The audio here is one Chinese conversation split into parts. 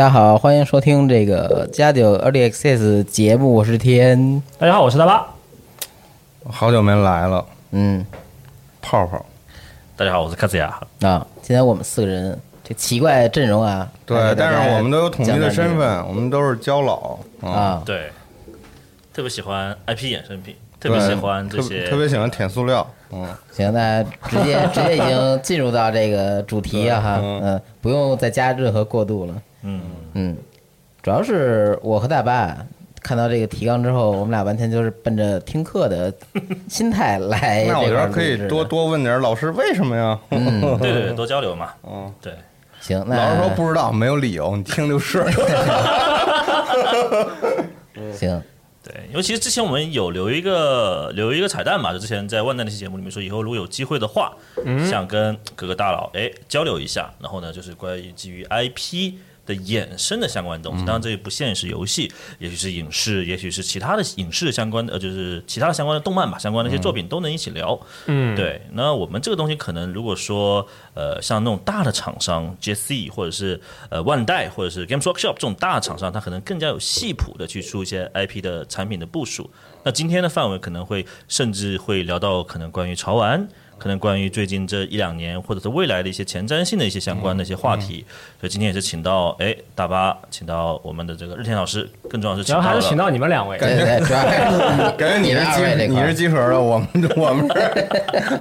大家好，欢迎收听这个加九 Early Access 节目，我是天。大家好，我是大巴。好久没来了，嗯，泡泡。大家好，我是卡子亚。啊，今天我们四个人这奇怪阵容啊，对，但是我们都有统一的身份，我们都是交老啊。对，特别喜欢 IP 衍生品，特别喜欢这些，特别喜欢舔塑料。嗯，行，那直接直接已经进入到这个主题啊哈，嗯，不用再加任何过渡了。嗯嗯，主要是我和大巴看到这个提纲之后，我们俩完全就是奔着听课的心态来。那我觉得可以多多问点老师为什么呀？嗯，对对对，多交流嘛。嗯，对。行，那老师说不知道，没有理由，你听就是。行。对，因为其实之前我们有留一个留一个彩蛋嘛，就之前在万代那期节目里面说，以后如果有机会的话，想跟各个大佬哎交流一下，然后呢就是关于基于 IP。的衍生的相关东西，当然这也不限是游戏，也许是影视，也许是其他的影视相关的，呃，就是其他的相关的动漫吧，相关的一些作品都能一起聊。嗯，对。那我们这个东西可能如果说，呃，像那种大的厂商，JC 或者是呃万代或者是 Games Workshop 这种大厂商，它可能更加有系谱的去出一些 IP 的产品的部署。那今天的范围可能会甚至会聊到可能关于潮玩。可能关于最近这一两年，或者是未来的一些前瞻性的一些相关的一些话题，所以今天也是请到哎大巴，请到我们的这个日天老师，更重要是主要还是请到你们两位，感觉 感觉你是集你是集合的，我们 我们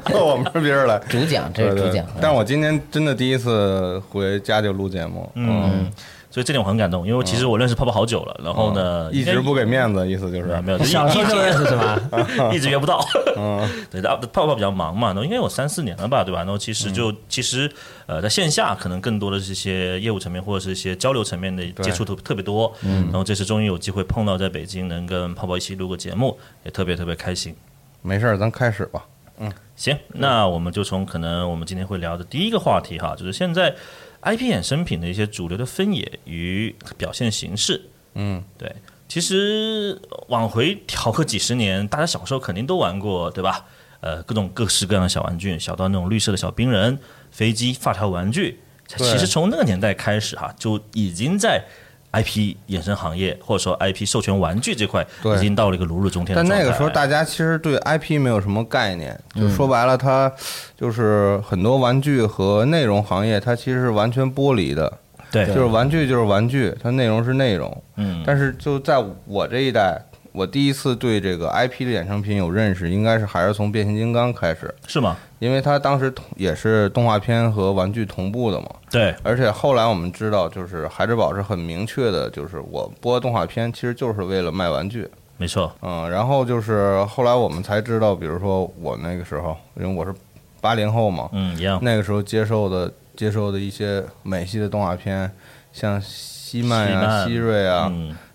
是我们是别人来主讲，这是主讲，但我今天真的第一次回家就录节目，嗯。所以这点我很感动，因为其实我认识泡泡好久了，然后呢，一直不给面子，意思就是没有，小时候就认识是吧？一直约不到。嗯，对，泡泡比较忙嘛，那应该有三四年了吧，对吧？然后其实就其实呃，在线下可能更多的这些业务层面或者是一些交流层面的接触都特别多。嗯，然后这次终于有机会碰到在北京，能跟泡泡一起录个节目，也特别特别开心。没事儿，咱开始吧。嗯，行，那我们就从可能我们今天会聊的第一个话题哈，就是现在。IP 衍生品的一些主流的分野与表现形式，嗯，对，其实往回调个几十年，大家小时候肯定都玩过，对吧？呃，各种各式各样的小玩具，小到那种绿色的小冰人、飞机、发条玩具，其实从那个年代开始哈，就已经在。IP 衍生行业，或者说 IP 授权玩具这块，已经到了一个如日中天。但那个时候，大家其实对 IP 没有什么概念，就说白了，它就是很多玩具和内容行业，它其实是完全剥离的。对，就是玩具就是玩具，它内容是内容。嗯，但是就在我这一代。我第一次对这个 IP 的衍生品有认识，应该是还是从变形金刚开始，是吗？因为它当时同也是动画片和玩具同步的嘛。对。而且后来我们知道，就是孩之宝是很明确的，就是我播动画片其实就是为了卖玩具。没错。嗯，然后就是后来我们才知道，比如说我那个时候，因为我是八零后嘛，嗯，一样。那个时候接受的接受的一些美系的动画片，像西曼啊、希瑞啊。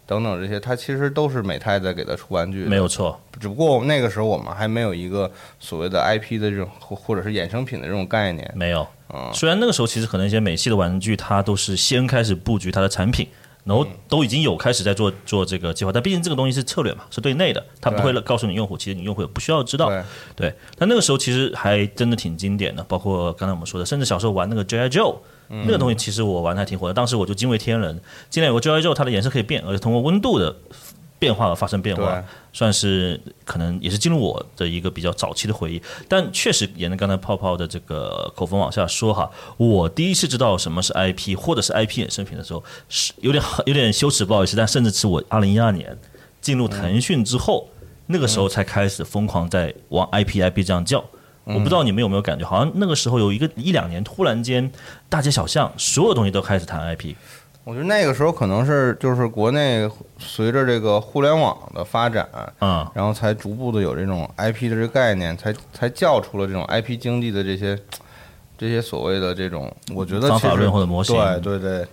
等等这些，它其实都是美泰在给它出玩具。没有错，只不过那个时候我们还没有一个所谓的 IP 的这种或或者是衍生品的这种概念。没有。嗯虽然那个时候其实可能一些美系的玩具，它都是先开始布局它的产品，然后都已经有开始在做做这个计划，但毕竟这个东西是策略嘛，是对内的，它不会告诉你用户，其实你用户也不需要知道。对，对，但那个时候其实还真的挺经典的，包括刚才我们说的，甚至小时候玩那个 J.I. Joe。那个东西其实我玩的还挺火的，当时我就惊为天人。竟然有个 J.I. Joe，它的颜色可以变，而且通过温度的变化而发生变化，算是可能也是进入我的一个比较早期的回忆。但确实沿着刚才泡泡的这个口风往下说哈，我第一次知道什么是 IP 或者是 IP 衍生品的时候，是有点有点羞耻，不好意思，但甚至是我二零一二年进入腾讯之后，那个时候才开始疯狂在往 IP IP 这样叫。我不知道你们有没有感觉，好像那个时候有一个一两年，突然间大街小巷所有东西都开始谈 IP。我觉得那个时候可能是就是国内随着这个互联网的发展，嗯，然后才逐步的有这种 IP 的这个概念，才才叫出了这种 IP 经济的这些这些所谓的这种，我觉得方法论或者模型对对对，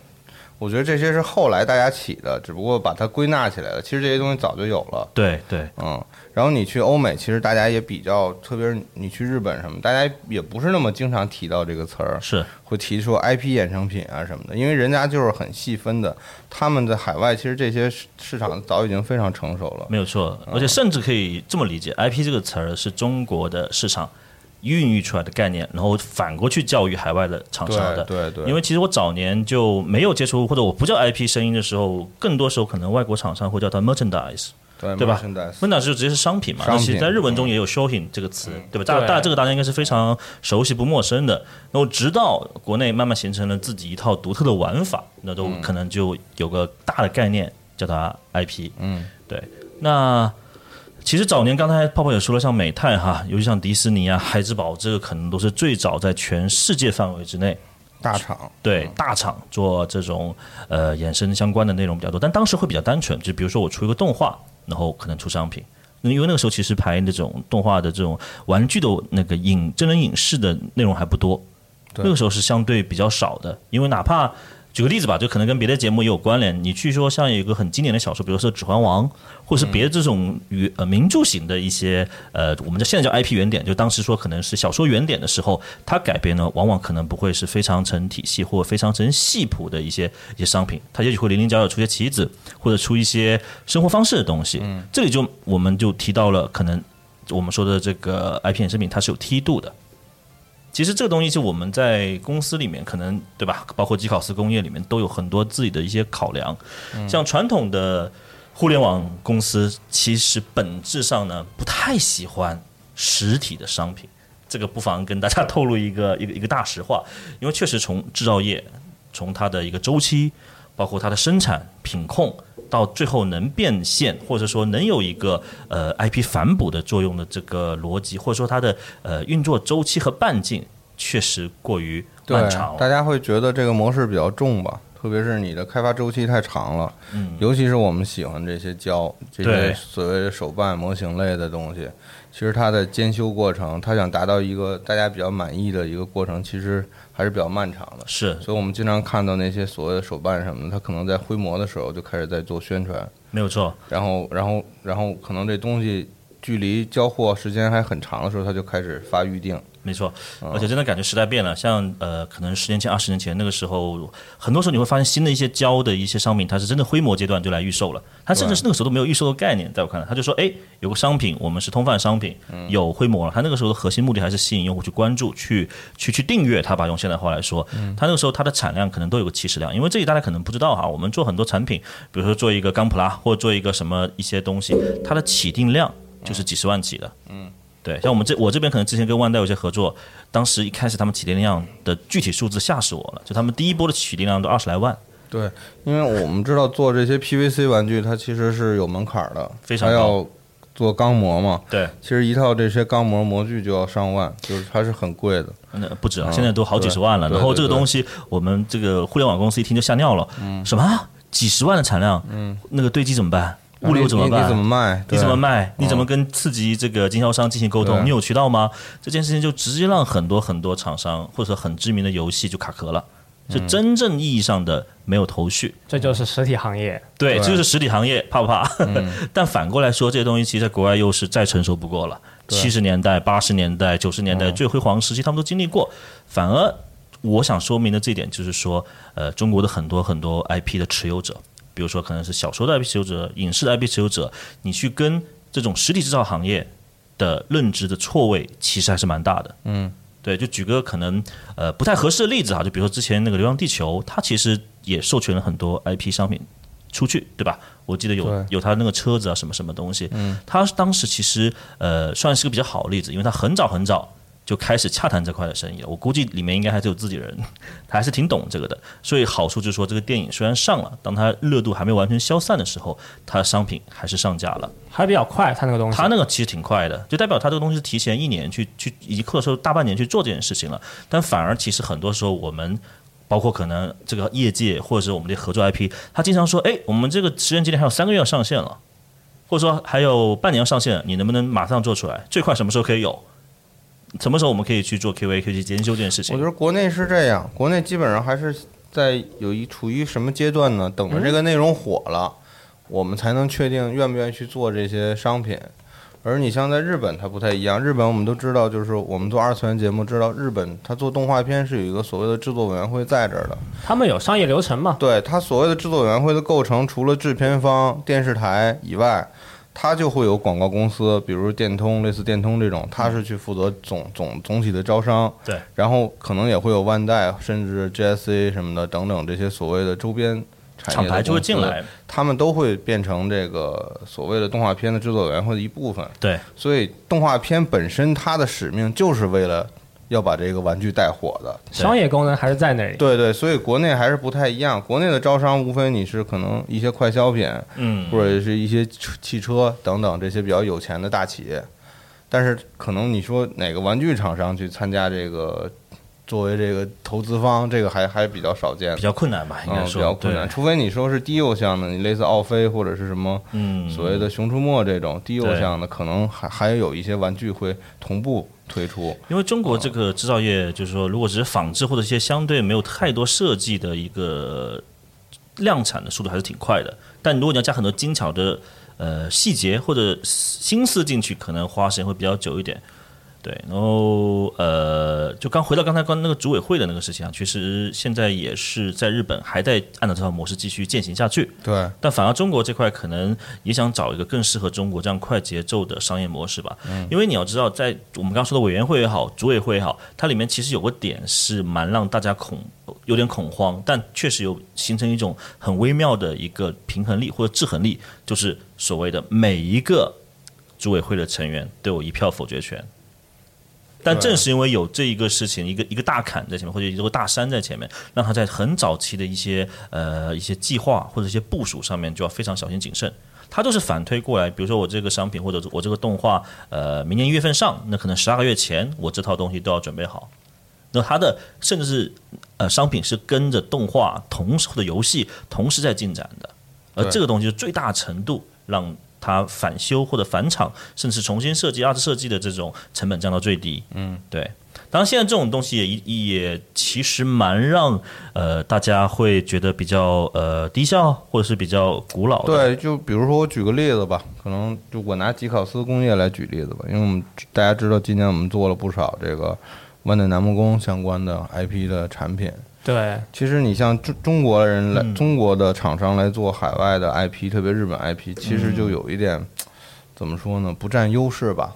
我觉得这些是后来大家起的，只不过把它归纳起来了。其实这些东西早就有了，对对，嗯。然后你去欧美，其实大家也比较，特别是你去日本什么，大家也不是那么经常提到这个词儿，是会提出 IP 衍生品啊什么的，因为人家就是很细分的，他们在海外其实这些市市场早已经非常成熟了。没有错，嗯而且甚至可以这么理解，IP 这个词儿是中国的市场孕育出来的概念，然后反过去教育海外的厂商的。对对对，因为其实我早年就没有接触，或者我不叫 IP 声音的时候，更多时候可能外国厂商会叫它 merchandise，对对吧 merchandise merchandise 就直接是商品嘛。那其实在日文中也有 shopping 这个词，对吧？大大这个大家应该是非常熟悉不陌生的。然后直到国内慢慢形成了自己一套独特的玩法，那都可能就有个大的概念叫它 IP。嗯，对。那其实早年刚才泡泡也说了，像美泰哈，尤其像迪士尼啊、孩之宝，这个可能都是最早在全世界范围之内大厂对大厂做这种呃衍生相关的内容比较多，但当时会比较单纯，就比如说我出一个动画，然后可能出商品。因为那个时候其实拍那种动画的这种玩具的那个影真人影视的内容还不多，那个时候是相对比较少的。因为哪怕举个例子吧，就可能跟别的节目也有关联。你去说像有一个很经典的小说，比如说《指环王》，或者是别的这种与呃名著型的一些呃，我们叫现在叫 IP 原点，就当时说可能是小说原点的时候，它改编呢，往往可能不会是非常成体系或非常成系谱的一些一些商品，它也许会零零角角出些棋子，或者出一些生活方式的东西。这里就我们就提到了可能我们说的这个 IP 衍生品，它是有梯度的。其实这个东西是我们在公司里面可能对吧，包括基考斯工业里面都有很多自己的一些考量。像传统的互联网公司，其实本质上呢不太喜欢实体的商品。这个不妨跟大家透露一个 一个一个大实话，因为确实从制造业，从它的一个周期，包括它的生产品控，到最后能变现，或者说能有一个呃 IP 反哺的作用的这个逻辑，或者说它的呃运作周期和半径，确实过于对漫长了。大家会觉得这个模式比较重吧，特别是你的开发周期太长了，嗯，尤其是我们喜欢这些胶这些所谓的手办模型类的东西，其实它的监修过程，它想达到一个大家比较满意的一个过程，其实还是比较漫长的。是所以我们经常看到那些所谓的手办什么的，它可能在规模的时候就开始在做宣传，没有错。然后，然后，然后可能这东西距离交货时间还很长的时候，它就开始发预定。没错，嗯而且真的感觉时代变了。像呃，可能十年前、二十年前那个时候，很多时候你会发现新的一些胶的一些商品，它是真的规模阶段就来预售了。它甚至是那个时候都没有预售的概念，在我看来，他就说，哎，有个商品，我们是通贩商品，嗯有规模了。它那个时候的核心目的还是吸引用户去关注、去去去订阅它吧。用现代话来说，嗯它那个时候它的产量可能都有个七十辆，因为这里大家可能不知道哈，我们做很多产品，比如说做一个钢普拉或者做一个什么一些东西，它的起订量就是几十万起的。嗯。对，像我们这我这边可能之前跟万代有些合作，当时一开始他们起订量的具体数字吓死我了，就他们第一波的起订量都二十来万，对，因为我们知道做这些 PVC 玩具，它其实是有门槛的，非常要做钢模嘛。对，其实一套这些钢模模具就要上万，就是它是很贵的。那不止啊，嗯现在都好几十万了。然后这个东西，我们这个互联网公司一听就吓尿了，什么几十万的产量，嗯，那个堆积怎么办？物流怎么办？你怎么卖？你怎么？卖？你怎么跟刺激这个经销商进行沟通？你有渠道吗？这件事情就直接让很多很多厂商或者很知名的游戏就卡壳了。是真正意义上的没有头绪。这就是实体行业。对，对这就是实体行业，怕不怕？但反过来说，这些东西其实在国外又是再成熟不过了。七十年代、八十年代、九十年代最辉煌时期，他们都经历过。反而，我想说明的这一点就是说，呃，中国的很多很多 IP 的持有者，比如说可能是小说的 IP 持有者、影视的 IP 持有者，你去跟这种实体制造行业的认知的错位，其实还是蛮大的。嗯，对，就举个可能呃不太合适的例子哈，就比如说之前那个《流浪地球》，它其实也授权了很多 IP 商品出去，对吧？我记得有有他那个车子啊，什么什么东西。嗯，他当时其实呃算是个比较好的例子，因为他很早很早就开始洽谈这块的生意了。我估计里面应该还是有自己人，他还是挺懂这个的。所以好处就是说，这个电影虽然上了，当它热度还没有完全消散的时候，它的商品还是上架了。还比较快，它那个东西。它那个其实挺快的，就代表它这个东西是提前一年去去，以及或者说大半年去做这件事情了。但反而其实很多时候我们。包括可能这个业界或者是我们的合作 IP，他经常说：“哎，我们这个实验节点还有三个月要上线了，或者说还有半年要上线，你能不能马上做出来？最快什么时候可以有？什么时候我们可以去做 QA、可以去研究这件事情？”我觉得国内是这样，国内基本上还是在有一处于什么阶段呢？等着这个内容火了，我们才能确定愿不愿意去做这些商品。而你像在日本，它不太一样。日本我们都知道，就是我们做二次元节目，知道日本它做动画片是有一个所谓的制作委员会在这儿的。他们有商业流程嘛？对它所谓的制作委员会的构成，除了制片方、电视台以外，它就会有广告公司，比如电通，类似电通这种，它是去负责总总总体的招商。对，然后可能也会有万代，甚至 GSA 什么的等等这些所谓的周边产业厂牌就会进来，他们都会变成这个所谓的动画片的制作委员会的一部分。对，所以动画片本身它的使命就是为了要把这个玩具带火的。商业功能还是在那里。对对，所以国内还是不太一样。国内的招商无非你是可能一些快消品，嗯，或者是一些汽车等等这些比较有钱的大企业，但是可能你说哪个玩具厂商去参加这个作为这个投资方，这个还还比较少见比，较困难吧，应该嗯，说、比较困难。除非你说是低幼向的，你类似奥飞或者是什么嗯，所谓的《熊出没》这种低幼向的，可能还还有一些玩具会同步推出。因为中国这个制造业，就是说，如果只是仿制或者一些相对没有太多设计的一个量产的速度，还是挺快的。但如果你要加很多精巧的呃细节或者心思进去，可能花时间会比较久一点。对，然后呃，就刚回到刚才刚那个组委会的那个事情啊，其实现在也是在日本还在按照这套模式继续践行下去。对，但反而中国这块可能也想找一个更适合中国这样快节奏的商业模式吧。嗯因为你要知道，在我们刚刚说的委员会也好，组委会也好，它里面其实有个点是蛮让大家恐有点恐慌，但确实有形成一种很微妙的一个平衡力或者制衡力，就是所谓的每一个组委会的成员都有一票否决权。但正是因为有这一个事情，一个一个大坎在前面，或者一座大山在前面，让他在很早期的一些呃一些计划或者一些部署上面就要非常小心谨慎。他就是反推过来，比如说我这个商品或者我这个动画，呃，明年一月份上，那可能十二个月前我这套东西都要准备好。那他的甚至是呃商品是跟着动画同时或者游戏同时在进展的，而这个东西就最大程度让它返修或者返厂，甚至重新设计、二次设计的这种成本降到最低。嗯，对。当然，现在这种东西也也其实蛮让呃大家会觉得比较呃低效，或者是比较古老。对，就比如说我举个例子吧，可能就我拿吉考斯工业来举例子吧，因为我们大家知道今年我们做了不少这个万代南梦宫相关的 IP 的产品。对，其实你像中中国人来，嗯。中国的厂商来做海外的 IP，特别日本 IP，其实就有一点、怎么说呢，不占优势吧。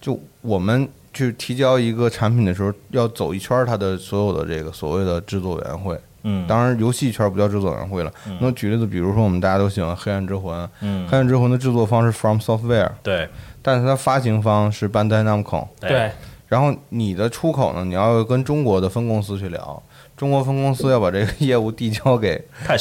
就我们去提交一个产品的时候，要走一圈它的所有的这个所谓的制作委员会。嗯，当然，游戏圈不叫制作委员会了。那举例子，比如说我们大家都喜欢《黑暗之魂》，嗯黑暗之魂》的制作方是 From Software，对。但是它发行方是 Bandai Namco。对，然后你的出口呢，你要跟中国的分公司去聊，中国分公司要把这个业务递交给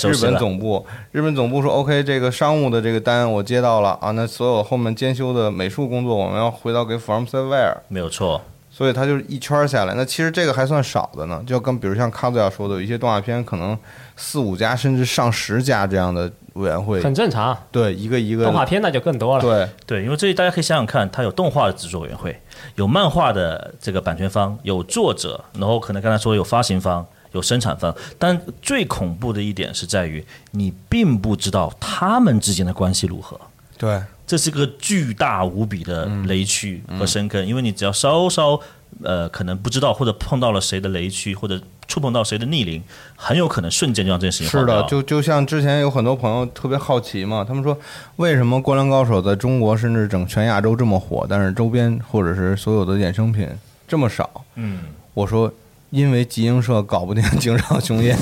日本。总部，日本总部说 OK，这个商务的这个单我接到了啊，那所有后面监修的美术工作我们要回到给 From Software，没有错，所以它就是一圈儿下来。那其实这个还算少的呢，就跟比如像卡祖亚说的，有一些动画片可能四五家甚至上十家这样的委员会，很正常。对一个一个动画片那就更多了。对对，因为这里大家可以想想看，它有动画的制作委员会，有漫画的这个版权方，有作者，然后可能刚才说有发行方，有生产方，但最恐怖的一点是在于你并不知道他们之间的关系如何。对，这是个巨大无比的雷区和深坑，因为你只要稍稍呃可能不知道或者碰到了谁的雷区，或者触碰到谁的逆鳞，很有可能瞬间就让这件事情是的，就就像之前有很多朋友特别好奇嘛，他们说为什么《灌篮高手》在中国甚至整全亚洲这么火，但是周边或者是所有的衍生品这么少？嗯，我说。因为集英社搞不定井上雄彦，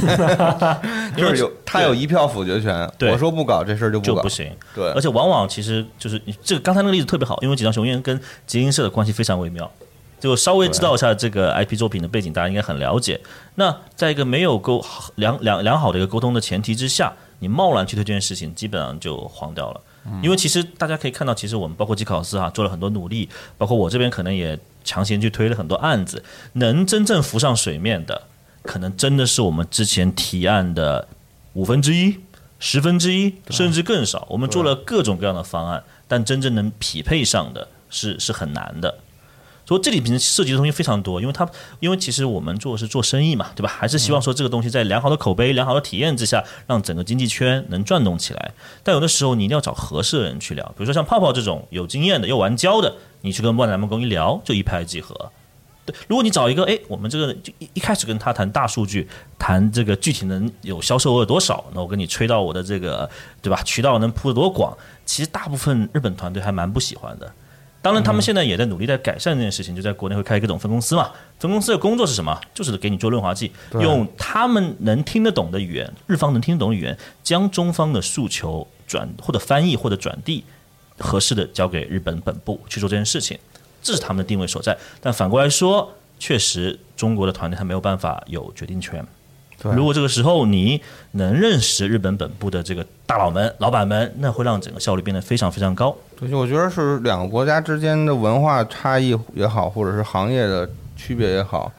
就是有他有一票否决权。对我说不搞这事儿就不搞就不，行。对而，且往往其实就是你这个刚才那个例子特别好，因为井上雄彦跟集英社的关系非常微妙。就稍微知道一下这个 IP 作品的背景，大家应该很了解。那在一个没有沟良良良好的一个沟通的前提之下，你贸然去推这件事情，基本上就黄掉了。因为其实大家可以看到，其实我们包括机考斯哈做了很多努力，包括我这边可能也强行去推了很多案子，能真正浮上水面的，可能真的是我们之前提案的五分之一、十分之一，甚至更少。我们做了各种各样的方案，但真正能匹配上的是是很难的。所以这里边涉及的东西非常多，因为它因为其实我们做是做生意嘛，对吧？还是希望说这个东西在良好的口碑、良好的体验之下，让整个经济圈能转动起来。但有的时候你一定要找合适的人去聊，比如说像泡泡这种有经验的又玩胶的，你去跟万达梦工一聊就一拍即合。对，如果你找一个，哎，我们这个就一一开始跟他谈大数据，谈这个具体能有销售额多少，那我跟你吹到我的这个，对吧？渠道能铺得多广，其实大部分日本团队还蛮不喜欢的。当然，他们现在也在努力在改善这件事情，就在国内会开各种分公司嘛。分公司的工作是什么？就是给你做润滑剂，用他们能听得懂的语言，日方能听得懂的语言，将中方的诉求转或者翻译或者转递，合适的交给日本本部去做这件事情，这是他们的定位所在。但反过来说，确实中国的团队他没有办法有决定权。如果这个时候你能认识日本本部的这个大佬们、老板们，那会让整个效率变得非常非常高。对，我觉得是两个国家之间的文化差异也好，或者是行业的区别也好，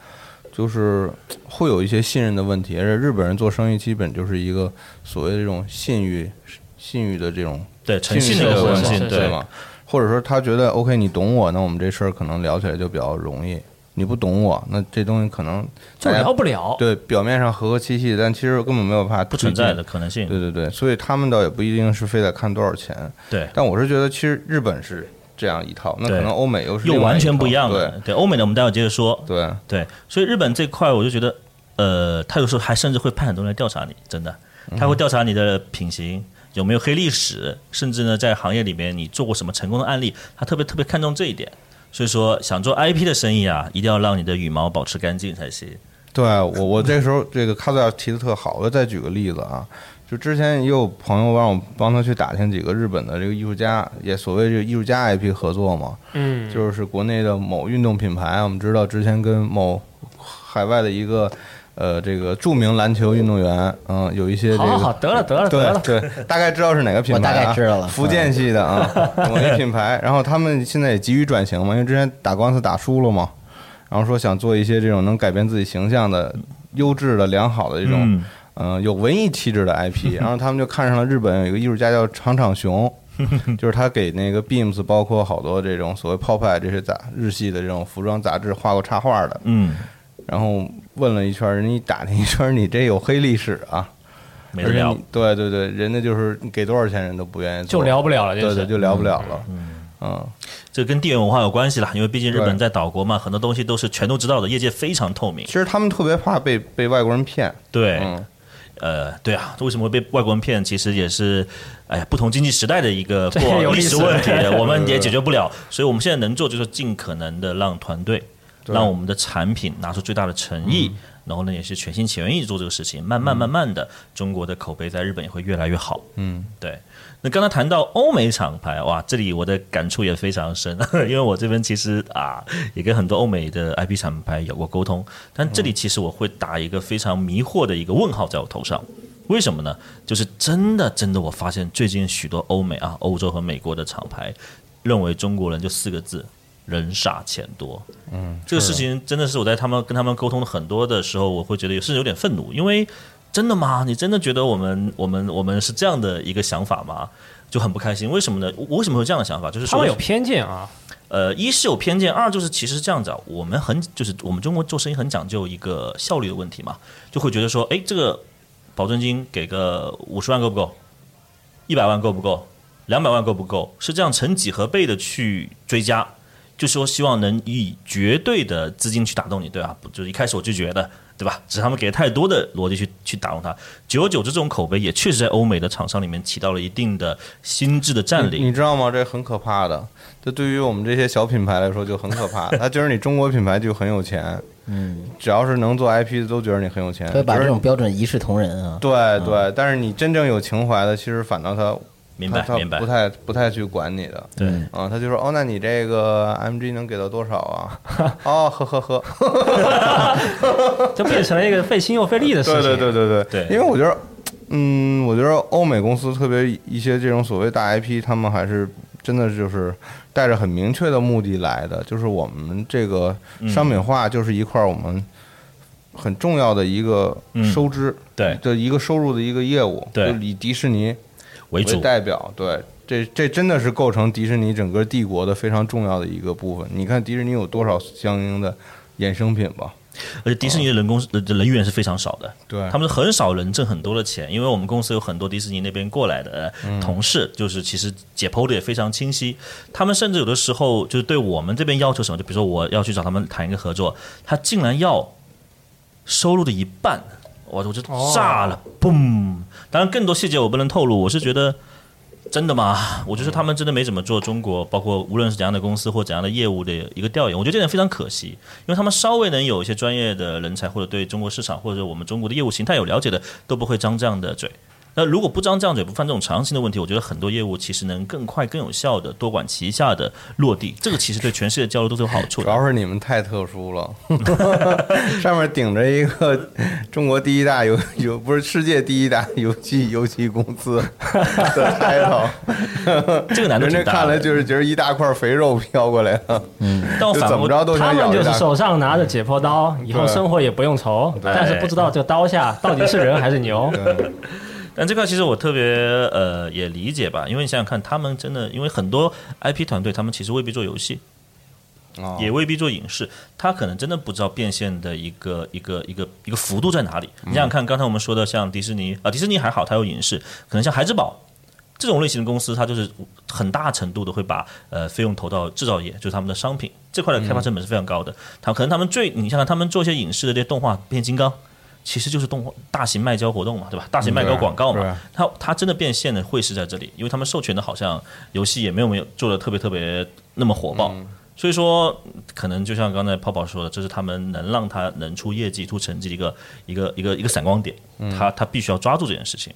就是会有一些信任的问题。而且日本人做生意基本就是一个所谓的这种信誉、信誉的这种对诚信的的关系一个关系，对对吗？或者说他觉得 OK，你懂我，那我们这事儿可能聊起来就比较容易。你不懂我，那这东西可能就聊不了。对表面上和和气气，但其实根本没有怕不存在的可能性。对对对，所以他们倒也不一定是非得看多少钱，对，但我是觉得其实日本是这样一套，那可能欧美又是又完全不一样的。对，欧美的我们待会儿接着说。对对，所以日本这块我就觉得，呃，他有时候还甚至会派很多人来调查你，真的，他会调查你的品行。有没有黑历史？甚至呢，在行业里面你做过什么成功的案例？他特别特别看重这一点。所以说，想做 IP 的生意啊，一定要让你的羽毛保持干净才行。对，我我这时候这个卡斯尔提的特好，我再举个例子啊，就之前也有朋友让我帮他去打听几个日本的这个艺术家，也所谓这个艺术家 IP 合作嘛，嗯，就是国内的某运动品牌，我们知道之前跟某海外的一个呃这个著名篮球运动员，嗯，有一些这个好好好，得了得了得对了，对，大概知道是哪个品牌、啊，我大概知道了福建系的啊，某一品牌。然后他们现在也急于转型嘛，因为之前打官司打输了嘛，然后说想做一些这种能改变自己形象的优质的、良好的这种，嗯嗯、有文艺气质的 IP。然后他们就看上了日本有一个艺术家叫长场雄。就是他给那个 Beams，包括好多这种所谓 Pop 这些杂日系的这种服装杂志画过插画的，嗯，然后问了一圈，人家一打听一圈，你这有黑历史啊！没得聊。对对对，人家就是你给多少钱人都不愿意做，就聊不了了，是对对，就聊不了了。嗯，这跟地缘文化有关系了，因为毕竟日本在岛国嘛，很多东西都是全都知道的，业界非常透明其。实他们特别怕被被外国人骗。对，嗯，呃，对啊，为什么会被外国人骗？其实也是，哎呀，不同经济时代的一个这过有意思历史问题，我们也解决不了。所以我们现在能做就是尽可能的让团队，对让我们的产品拿出最大的诚意，然后呢，也是全心全意做这个事情。慢慢慢慢的，中国的口碑在日本也会越来越好。嗯，对。那刚才谈到欧美厂牌，哇，这里我的感触也非常深，因为我这边其实啊，也跟很多欧美的 IP 厂牌有过沟通，但这里其实我会打一个非常迷惑的一个问号在我头上。为什么呢？就是真的真的，我发现最近许多欧美啊、欧洲和美国的厂牌认为中国人就四个字：人傻钱多。嗯，这个事情真的是我在他们跟他们沟通很多的时候，我会觉得甚至有点愤怒，因为真的吗？你真的觉得我们我们我们是这样的一个想法吗？就很不开心。为什么呢？我为什么会有这样的想法？就是说他们有偏见啊，呃，一是有偏见，二就是其实是这样子啊，我们很就是我们中国做生意很讲究一个效率的问题嘛，就会觉得说，哎，这个保证金给个五十万够不够？一百万够不够？两百万够不够？是这样成几何倍的去追加，就说希望能以绝对的资金去打动你，对吧？不就是一开始我就觉得，对吧？只是他们给了太多的逻辑去去打动他，久而久之，这种口碑也确实在欧美的厂商里面起到了一定的心智的占领。你知道吗？这很可怕的。这对于我们这些小品牌来说就很可怕。他觉得你中国品牌就很有钱，嗯，只要是能做 IP 的都觉得你很有钱。所以把这种标准一视同仁啊。对对，但是你真正有情怀的，其实反倒他明白明白。不，太不太去管你的。对。啊，他就说哦，那你这个 MG 能给到多少啊？哦，呵呵呵，就变成了一个费心又费力的事情。对对对对对。对。因为我觉得，嗯，我觉得欧美公司特别一些这种所谓大 IP，他们还是真的就是带着很明确的目的来的，就是我们这个商品化就是一块儿我们很重要的一个嗯。收支对。的一个收入的一个业务，对。就以迪士尼为为主，代表，对。这这真的是构成迪士尼整个帝国的非常重要的一个部分。你看迪士尼有多少相应的衍生品吧？而且迪士尼的人工呃人员是非常少的，对他们很少人挣很多的钱，因为我们公司有很多迪士尼那边过来的呃同事，就是其实解剖的也非常清晰。他们甚至有的时候就是对我们这边要求什么，就比如说我要去找他们谈一个合作，他竟然要收入的一半，我我就炸了，嘣！当然更多细节我不能透露，我是觉得。真的吗？我觉得他们真的没怎么做中国，包括无论是怎样的公司或怎样的业务的一个调研，我觉得这点非常可惜，因为他们稍微能有一些专业的人才，或者对中国市场或者我们中国的业务形态有了解的，都不会张这样的嘴。那如果不张这样嘴，不犯这种常识性的问题，我觉得很多业务其实能更快、更有效的多管齐下的落地，这个其实对全世界交流都是有好处的。主要是你们太特殊了，上面顶着一个中国第一大游游不是世界第一大游戏游戏公司的 title，这个难度人家挺大的。看来就是觉得一大块肥肉飘过来了，嗯但我反么着都他们想咬一大。就是手上拿着解剖刀，以后生活也不用愁，但是不知道这个刀下到底是人还是牛。对但这块其实我特别呃也理解吧，因为你想想看，他们真的因为很多 IP 团队，他们其实未必做游戏，哦也未必做影视，他可能真的不知道变现的一个一个一个一个幅度在哪里。你想想看，刚才我们说的像迪士尼啊、迪士尼还好，它有影视，可能像孩之宝这种类型的公司，它就是很大程度的会把呃费用投到制造业，就是他们的商品这块的开发成本是非常高的。他可能他们最你想想，他们做一些影视的这些动画，变形金刚。其实就是动画大型卖胶活动嘛，对吧？大型卖胶广告对嘛，它它真的变现的会是在这里，因为他们授权的好像游戏也没有没有做的特别特别那么火爆，所以说可能就像刚才泡泡说的，这是他们能让他能出业绩、出成绩的一个一个一个一个闪光点，他他必须要抓住这件事情。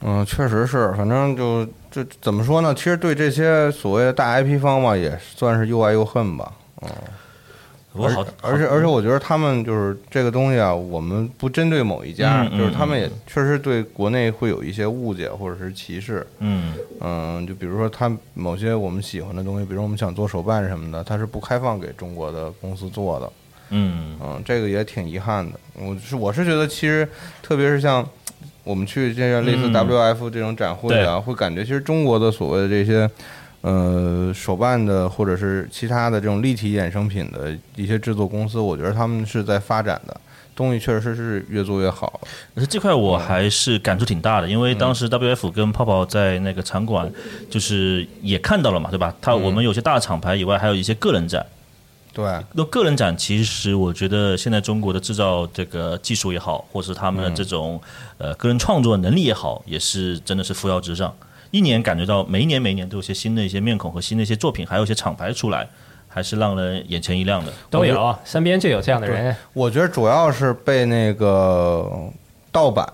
嗯，确实是，反正就就怎么说呢？其实对这些所谓的大 IP 方嘛，也算是又爱又恨吧。我好，而且而且，我觉得他们就是这个东西啊，我们不针对某一家，嗯嗯就是他们也确实对国内会有一些误解或者是歧视。嗯嗯，就比如说他某些我们喜欢的东西，比如我们想做手办什么的，它是不开放给中国的公司做的。嗯嗯，这个也挺遗憾的。我是我是觉得，其实特别是像我们去这些类似嗯 WF 这种展会啊，会感觉其实中国的所谓的这些呃手办的或者是其他的这种立体衍生品的一些制作公司，我觉得他们是在发展的。东西确实是越做越好，可是这块我还是感触挺大的，因为当时 WF 跟泡泡在那个场馆，就是也看到了嘛，对吧？他我们有些大厂牌以外，还有一些个人展。对，那个人展，其实我觉得现在中国的制造这个技术也好，或是他们的这种、呃个人创作能力也好，也是真的是扶摇直上。一年感觉到每一年每一年都有些新的一些面孔和新的一些作品，还有一些厂牌出来，还是让人眼前一亮的。都有，身边就有这样的人。我觉得主要是被那个盗版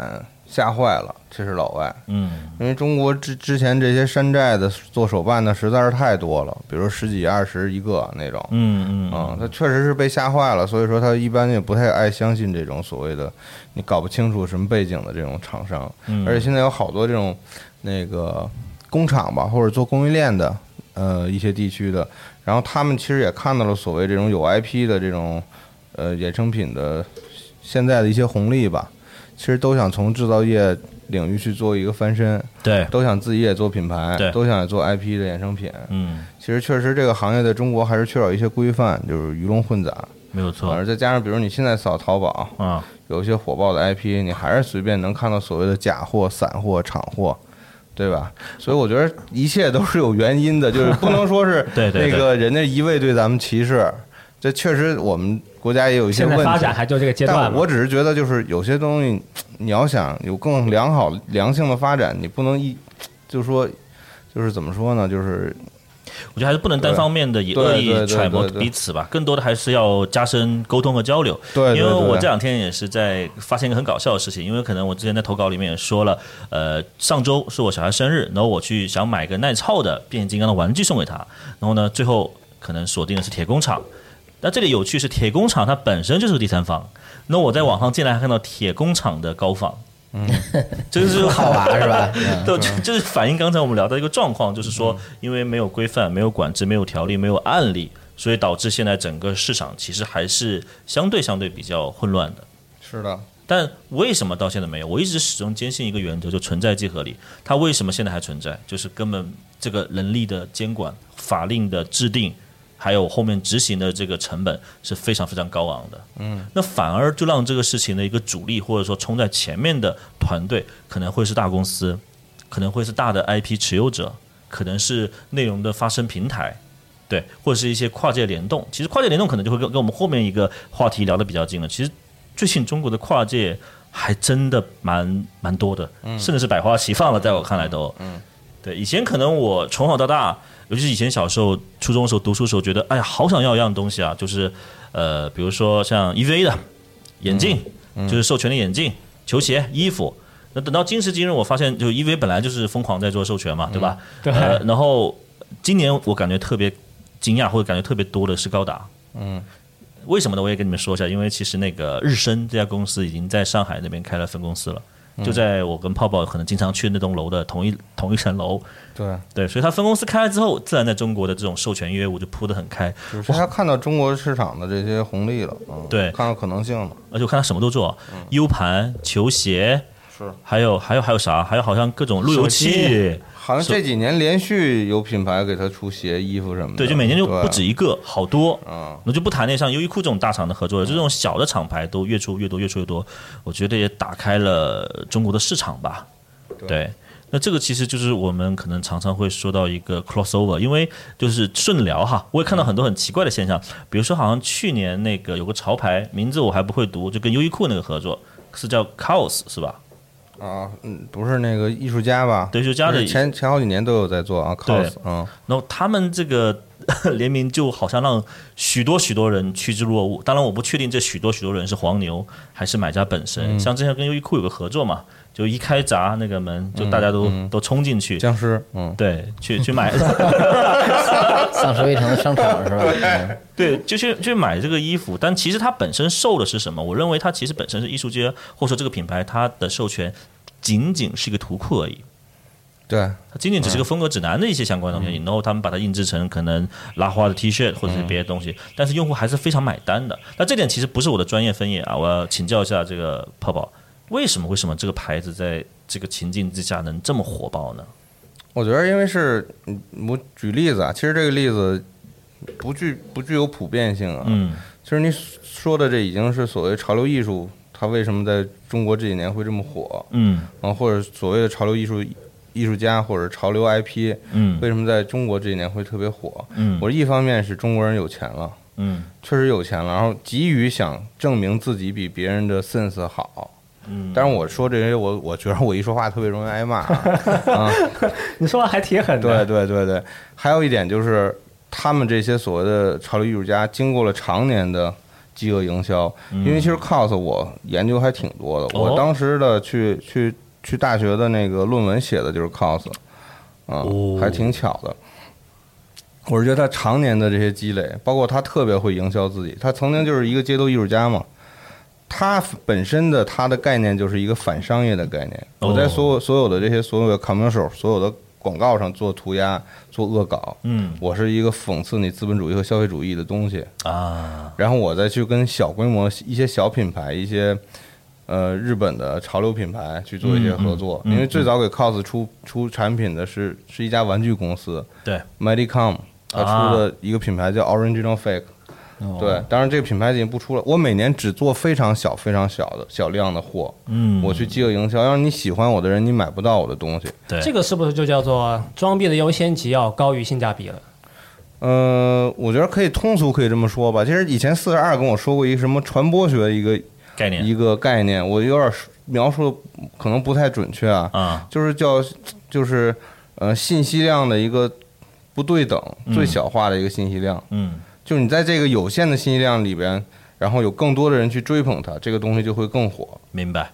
吓坏了，这是老外。嗯因为中国之之前这些山寨的做手办的实在是太多了，比如十几二十一个那种，嗯嗯啊，他确实是被吓坏了，所以说他一般也不太爱相信这种所谓的你搞不清楚什么背景的这种厂商，嗯而且现在有好多这种那个工厂吧，或者做供应链的，呃，一些地区的，然后他们其实也看到了所谓这种有 IP 的这种呃衍生品的现在的一些红利吧，其实都想从制造业领域去做一个翻身，对，都想自己也做品牌对，都想做 IP 的衍生品。嗯，其实确实这个行业在中国还是缺少一些规范，就是鱼龙混杂。没有错。而再加上比如你现在扫淘宝，啊，有一些火爆的 IP，你还是随便能看到所谓的假货、散货、厂货，对吧？所以我觉得一切都是有原因的，就是 不能说是对对对那个人家一味对咱们歧视。这确实我们国家也有一些问题。发展还就这个阶段我只是觉得，就是有些东西，你要想有更良好、良性的发展，你不能一，就是说，就是怎么说呢？就是我觉得还是不能单方面的以恶意揣摩彼此吧，更多的还是要加深沟通和交流。因为我这两天也是在发现一个很搞笑的事情，因为可能我之前在投稿里面也说了，呃，上周是我小孩生日，然后我去想买个耐操的变形金刚的玩具送给他，然后呢，最后可能锁定的是铁工厂。那这里有趣是铁工厂它本身就是个第三方，那我在网上进来还看到铁工厂的高仿，嗯，真是好玩是吧？就就是反映刚才我们聊的一个状况，就是说，因为没有规范、没有管制、没有条例、没有案例，所以导致现在整个市场其实还是相对相对比较混乱的。是的，但为什么到现在没有？我一直始终坚信一个原则，就存在即合理。它为什么现在还存在？就是根本这个人力的监管、法令的制定，还有后面执行的这个成本是非常非常高昂的。嗯，那反而就让这个事情的一个主力或者说冲在前面的团队，可能会是大公司，可能会是大的 IP 持有者，可能是内容的发声平台。对，或者是一些跨界联动。其实跨界联动可能就会跟跟我们后面一个话题聊得比较近了。其实最近中国的跨界还真的蛮蛮多的，甚至是百花齐放了，在我看来都。嗯，对，以前可能我从小到大，尤其是以前小时候、初中的时候读书的时候，觉得哎呀，好想要一样东西啊，就是呃，比如说像 EVA 的眼镜，就是授权的眼镜、球鞋、衣服。那等到今时今日，我发现就 EVA 本来就是疯狂在做授权嘛，对吧？对呃，然后今年我感觉特别惊讶或者感觉特别多的是高达。嗯，为什么呢？我也跟你们说一下，因为其实那个日升这家公司已经在上海那边开了分公司了，就在我跟泡泡可能经常去那栋楼的同一同一层楼。对，对，所以他分公司开了之后，自然在中国的这种授权业务就铺得很开。就是他看到中国市场的这些红利了，嗯，对看到可能性了，而且我看他什么都做，U 盘、球鞋，是，还有还有还有啥？还有好像各种路由手器机。好像这几年连续有品牌给他出鞋、衣服什么的，对，就每年就不止一个，好多。嗯，那就不谈那像优衣库这种大厂的合作了，就这种小的厂牌都越出越多，越出越多。我觉得也打开了中国的市场吧。对，那这个其实就是我们可能常常会说到一个 crossover，因为就是顺聊哈，我也看到很多很奇怪的现象，比如说好像去年那个有个潮牌，名字我还不会读，就跟优衣库那个合作，是叫 Chaos 是吧？啊，嗯，不是那个艺术家吧？对艺术家的前前好几年都有在做啊对，cos，嗯，然后他们这个 联名就好像让许多许多人趋之若鹜。当然，我不确定这许多许多人是黄牛还是买家本身。像之前跟优衣库有个合作嘛，就一开闸那个门，就大家都、都冲进去，僵尸，嗯，对，去去买，丧尸围城的商场是吧？嗯对，就去去买这个衣服。但其实它本身受的是什么？我认为它其实本身是艺术街，或者说这个品牌它的授权仅仅是一个图库而已。对，它仅仅只是个风格指南的一些相关的东西，然后他们把它印制成可能拉花的 T 恤或者是别的东西，但是用户还是非常买单的。那这点其实不是我的专业分野啊，我要请教一下这个泡泡，为什么为什么这个牌子在这个情境之下能这么火爆呢？我觉得因为是，嗯我举例子啊，其实这个例子不具不具有普遍性啊。嗯其实你说的这已经是所谓潮流艺术，它为什么在中国这几年会这么火嗯啊？或者所谓的潮流艺术艺术家或者潮流 IP，嗯为什么在中国这几年会特别火？嗯我一方面是中国人有钱了。嗯确实有钱了，然后急于想证明自己比别人的 sense 好。嗯，但是我说这些，我我觉得我一说话特别容易挨骂 啊。啊 你说话还挺狠对。对对对，还有一点就是，他们这些所谓的潮流艺术家，经过了常年的饥饿营销，因为其实 cos 我研究还挺多的，哦我当时的去去去大学的那个论文写的就是 cos，啊、哦还挺巧的。我是觉得他常年的这些积累，包括他特别会营销自己，他曾经就是一个街头艺术家嘛。他本身的他的概念就是一个反商业的概念。哦我在所有所有的这些所有的 commercial 所有的广告上做涂鸦、做恶搞，嗯。我是一个讽刺你资本主义和消费主义的东西。啊。然后我再去跟小规模一些小品牌、一些呃日本的潮流品牌去做一些合作，嗯嗯嗯因为最早给 COS 出出产品的是是一家玩具公司对，Medicom，它啊。出的一个品牌叫 Original Fake。对，哦当然这个品牌已经不出了。我每年只做非常小、非常小的小量的货，嗯，我去饥饿营销，要是你喜欢我的人，你买不到我的东西。对这个是不是就叫做装逼的优先级要高于性价比了？呃，我觉得可以通俗可以这么说吧。其实以前四十二跟我说过一个什么传播学的一个概念一个概念，我有点描述得可能不太准确啊，啊，就是叫就是呃信息量的一个不对等、嗯最小化的一个信息量。嗯，就是你在这个有限的信息量里边，然后有更多的人去追捧它，这个东西就会更火。明白，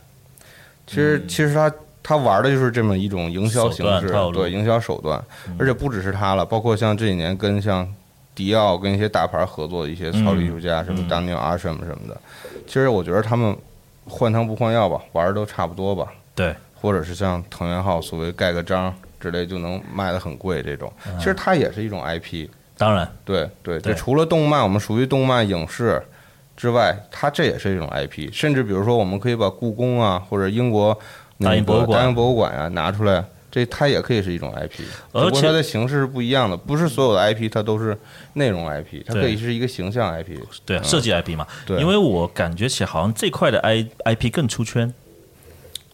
其实其实他他玩的就是这么一种营销形式对营销手段，而且不只是他了，包括像这几年跟像迪奥跟一些大牌合作的一些超级艺术家，什么当尼尔阿什么什么的，其实我觉得他们换汤不换药吧，玩的都差不多吧，对，或者是像藤原浩所谓盖个章之类就能卖的很贵这种，其实它也是一种 IP，当然，对对，对。这除了动漫，我们属于动漫影视之外，它这也是一种 IP。甚至比如说，我们可以把故宫啊，或者英国那大英博物馆。个大英博物馆啊拿出来，这它也可以是一种 IP。而且它的形式是不一样的，不是所有的 IP 它都是内容 IP，它可以是一个形象 IP。对啊，设计 IP 嘛，对。因为我感觉起来好像这块的 I IP 更出圈，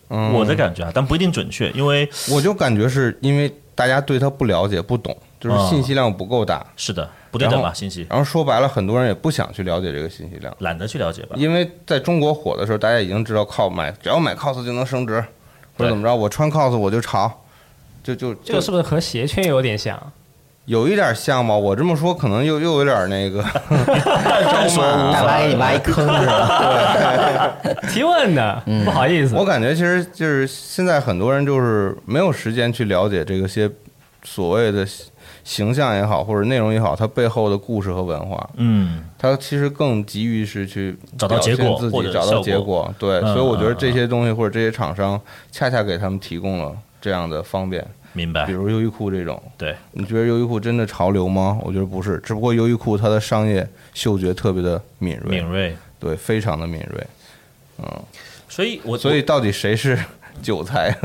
嗯，我的感觉啊，但不一定准确，因为我就感觉是因为大家对它不了解、不懂，就是啊信息量不够大。是的，不对等吧，然后信息然后说白了，很多人也不想去了解这个信息量。懒得去了解吧，因为在中国火的时候，大家已经知道靠买，只要买 cos 就能升值，或者怎么着，我穿 cos 我就潮，就就这个是不是和鞋圈有点像？有一点像吧？我这么说可能又又有点那个 招骂大白给你挖一坑是吧？提问的，不好意思我，感觉其实就是现在很多人就是没有时间去了解这个些所谓的形象也好，或者内容也好，它背后的故事和文化。嗯，它其实更急于是去找到结果或者己找到结果，对，嗯所以我觉得嗯这些东西或者这些厂商恰恰给他们提供了这样的方便，明白比，如优衣库这种。对，你觉得优衣库真的潮流吗？我觉得不是，只不过优衣库它的商业嗅觉特别的敏锐，敏锐，对，非常的敏锐。嗯所以我所以到底谁是韭菜？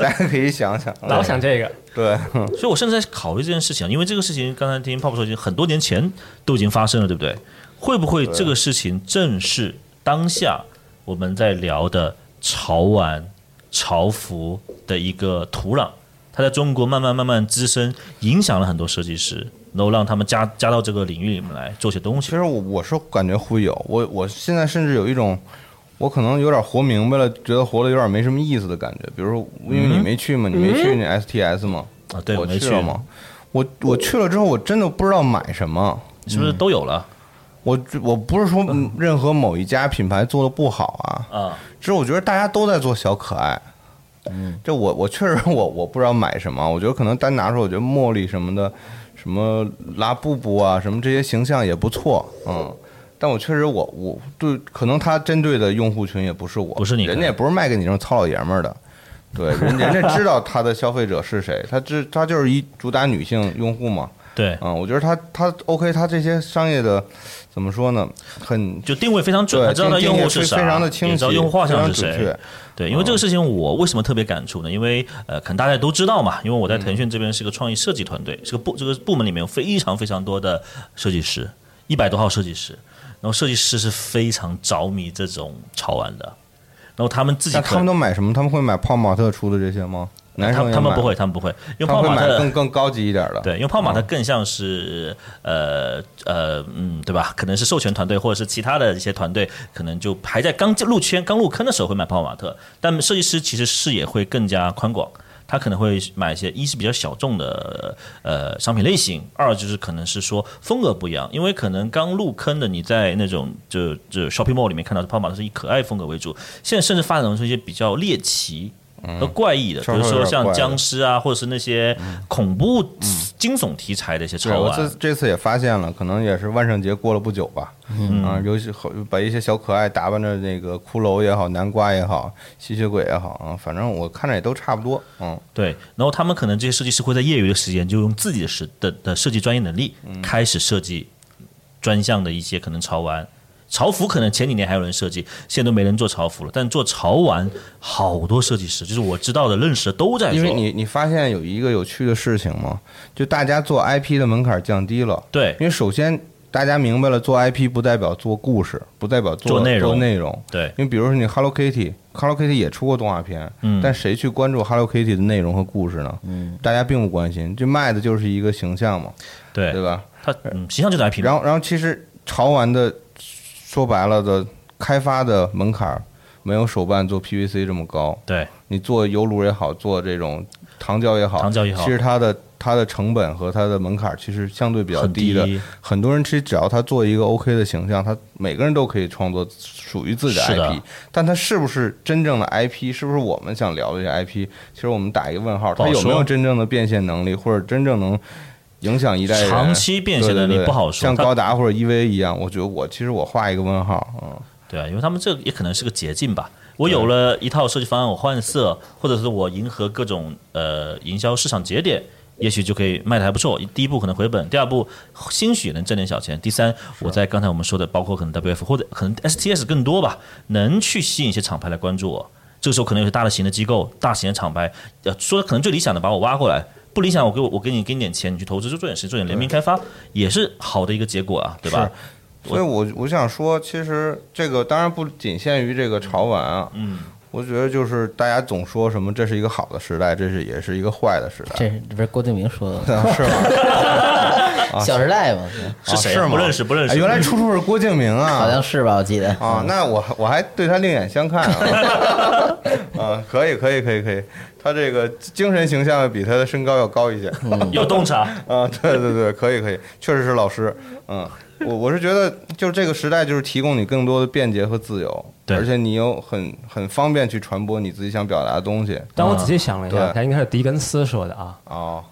大家可以想想。老想这个，对，所以我甚至在考虑这件事情，因为这个事情刚才听泡泡说，已经很多年前都已经发生了，对不对？会不会这个事情正是当下我们在聊的潮玩、潮服的一个土壤？它在中国慢慢慢慢滋生，影响了很多设计师，然后让他们加加到这个领域里面来做些东西。其实我我是感觉会有，我我现在甚至有一种，我可能有点活明白了，觉得活的有点没什么意思的感觉。比如说，因为你没去嘛，你没去那 STS 嘛，啊，对，我去了嘛。我我去了之后，我真的不知道买什么。是不是都有了我我不是说任何某一家品牌做的不好啊，啊？只是我觉得大家都在做小可爱。嗯，这我我确实我我不知道买什么，我觉得可能单拿出来，我觉得茉莉什么的，什么拉布布啊，什么这些形象也不错，嗯。但我确实我我对可能他针对的用户群也不是我，不是你人家也不是卖给你这种糙老爷们儿的，对，人人家知道他的消费者是谁，他知他就是一主打女性用户嘛，对，嗯，我觉得他他 OK，他这些商业的怎么说呢，很就定位非常准，对他知道用户是啥，非常的清晰，也知道用户画像是谁。对，因为这个事情我为什么特别感触呢？因为呃，可能大家都知道嘛，因为我在腾讯这边是个创意设计团队，是个部这个部门里面有非常非常多的设计师，一百多号设计师，然后设计师是非常着迷这种潮玩的，然后他们自己他们都买什么？他们会买泡泡玛特出的这些吗？男他生也买他们不会，他们不会，因为他们会买泡玛特更更高级一点的。对，因为泡玛特嗯更像是呃呃嗯，对吧？可能是授权团队或者是其他的一些团队，可能就还在刚入圈、刚入坑的时候会买泡泡玛特，但设计师其实视野会更加宽广。他可能会买一些，一是比较小众的呃商品类型，二就是可能是说风格不一样，因为可能刚入坑的你在那种就就 shopping mall 里面看到的泡玛特是以可爱风格为主，现在甚至发展成一些比较猎奇和怪异的，比如说像僵尸啊，或者是那些恐怖、惊悚题材的一些潮玩这。这次也发现了，可能也是万圣节过了不久吧。嗯啊，尤其好把一些小可爱打扮的那个骷髅也好，南瓜也好，吸血鬼也好啊，反正我看着也都差不多。嗯，对，然后他们可能这些设计师会在业余的时间，就用自己的设的的设计专业能力，开始设计专项的一些可能潮玩。潮服可能前几年还有人设计，现在都没人做潮服了。但做潮玩，好多设计师，就是我知道的、认识的都在做。因为你你发现有一个有趣的事情吗？就大家做 IP 的门槛降低了。对因为首先大家明白了，做 IP 不代表做故事，不代表做内容做内容。对因为比如说你 Hello Kitty，Hello Kitty 也出过动画片，嗯但谁去关注 Hello Kitty 的内容和故事呢？嗯，大家并不关心，就卖的就是一个形象嘛，对对吧？它嗯，形象就是 IP。然后，然后其实潮玩的说白了的开发的门槛儿没有手办做 PVC 这么高。对你做油炉也好，做这种糖胶也好，糖胶也好其实它的它的成本和它的门槛儿其实相对比较低的。低很多人其实只要他做一个 OK 的形象，他每个人都可以创作属于自己的 IP，但他是不是真正的 IP，是不是我们想聊的这 IP？其实我们打一个问号，他有没有真正的变现能力，或者真正能影响一代人？长期变现能力不好说像高达或者 EVA 一样，我觉得我其实我画一个问号，嗯。对啊，因为他们这也可能是个捷径吧。我有了一套设计方案，我换色，或者是我迎合各种呃营销市场节点，也许就可以卖的还不错。第一步可能回本，第二步兴许能挣点小钱。第三，我在刚才我们说的，包括可能 WF 或者可能 STS 更多吧，能去吸引一些厂牌来关注我。这个时候可能有些大的型的机构、大型的厂牌，呃，说可能最理想的把我挖过来，不理想我给我我给你给你点钱，你去投资，就做点事，做点联名开发，也是好的一个结果啊，对吧？所以我我想说，其实这个当然不仅限于这个潮玩啊，嗯，我觉得就是大家总说什么这是一个好的时代，这是也是一个坏的时代，这这不是郭敬明说的，是吗？《小时代》嘛，是。谁不认识，不认识。哎原来出处是郭敬明啊，好像是吧？我记得。啊，那我我还对他另眼相看啊，啊，可以可以可以可以，他这个精神形象比他的身高要高一些，有洞察，啊，对对对，可以可以，确实是老师，嗯，我我是觉得就是这个时代就是提供你更多的便捷和自由，对。而且你又很很方便去传播你自己想表达的东西，但我仔细想了一下，他应该是狄更斯说的啊。哦，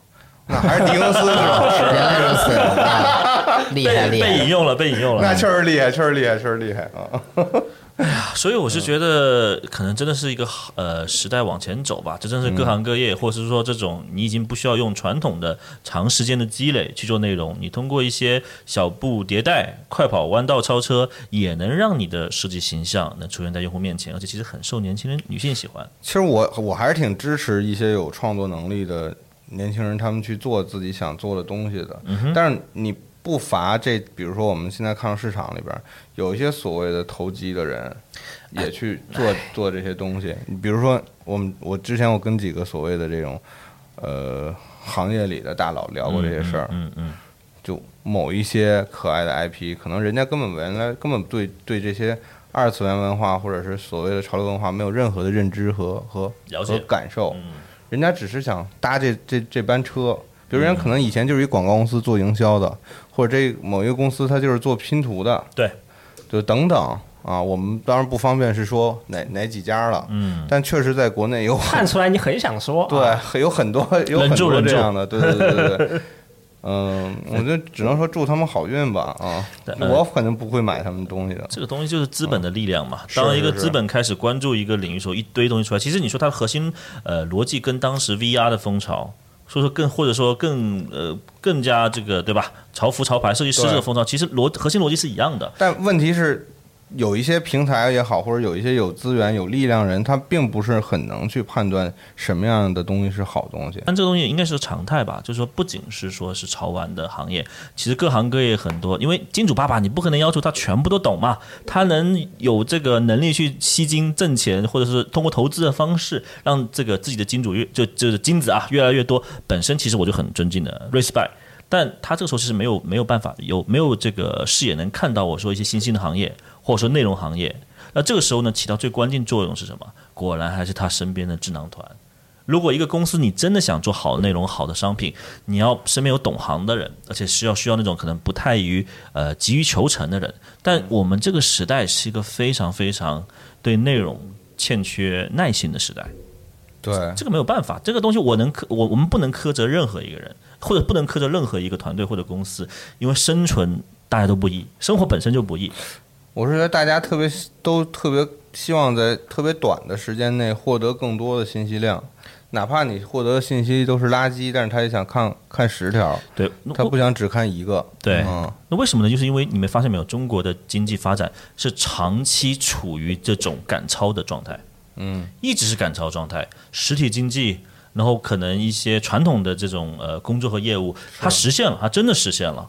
那还是狄更斯是吧？原来如此，啊 厉害厉害。被引用了，被引用了。那确实厉害，确实厉害，确实厉害啊！所以我是觉得，可能真的是一个呃时代往前走吧。这真是各行各业，或者是说这种你已经不需要用传统的长时间的积累去做内容，你通过一些小步迭代、快跑、弯道超车，也能让你的设计形象能出现在用户面前，而且其实很受年轻人女性喜欢。其实我我还是挺支持一些有创作能力的年轻人，他们去做自己想做的东西的。但是你不乏这，比如说我们现在看到市场里边有一些所谓的投机的人，也去做做这些东西。你比如说，我们我之前我跟几个所谓的这种呃行业里的大佬聊过这些事儿，嗯嗯，就某一些可爱的 IP，可能人家根本原来根本对对这些二次元文化或者是所谓的潮流文化没有任何的认知和和了解。和感受，嗯人家只是想搭这这这班车。比如人家可能以前就是一广告公司做营销的，或者这某一个公司它就是做拼图的，对，就等等啊。我们当然不方便是说哪哪几家了，嗯，但确实在国内有很看出来你很想说，对有很多有很多这样的，对对对对对。嗯，我就只能说祝他们好运吧啊！我肯定不会买他们东西的。这个东西就是资本的力量嘛。当一个资本开始关注一个领域的时候，一堆东西出来，其实你说它的核心呃逻辑跟当时 VR 的风潮，说说更或者说更呃更加这个对吧？潮服潮牌设计师这个风潮，其实逻核心逻辑是一样的。但问题是，有一些平台也好，或者有一些有资源、有力量人，他并不是很能去判断什么样的东西是好东西。但这个东西应该是常态吧，就是说不仅是说是潮玩的行业，其实各行各业很多，因为金主爸爸你不可能要求他全部都懂嘛，他能有这个能力去吸金挣钱，或者是通过投资的方式让这个自己的金主越就就是金子啊越来越多，本身其实我就很尊敬的 respect。但他这个时候其实没有没有办法有没有这个视野能看到我说一些新兴的行业或者说内容行业，那这个时候呢起到最关键作用是什么？果然还是他身边的智囊团。如果一个公司你真的想做好内容、好的商品，你要身边有懂行的人，而且需要需要那种可能不太于呃急于求成的人。但我们这个时代是一个非常非常对内容欠缺耐心的时代，对，这个没有办法，这个东西我能苛我我们不能苛责任何一个人，或者不能苛责任何一个团队或者公司，因为生存大家都不易，生活本身就不易。我是觉得大家特别都特别希望在特别短的时间内获得更多的信息量，哪怕你获得的信息都是垃圾，但是他也想看看十条，对，他不想只看一个。对嗯，那为什么呢？就是因为你们发现没有，中国的经济发展是长期处于这种赶超的状态，嗯，一直是赶超状态。实体经济，然后可能一些传统的这种呃工作和业务，它实现了，它真的实现了。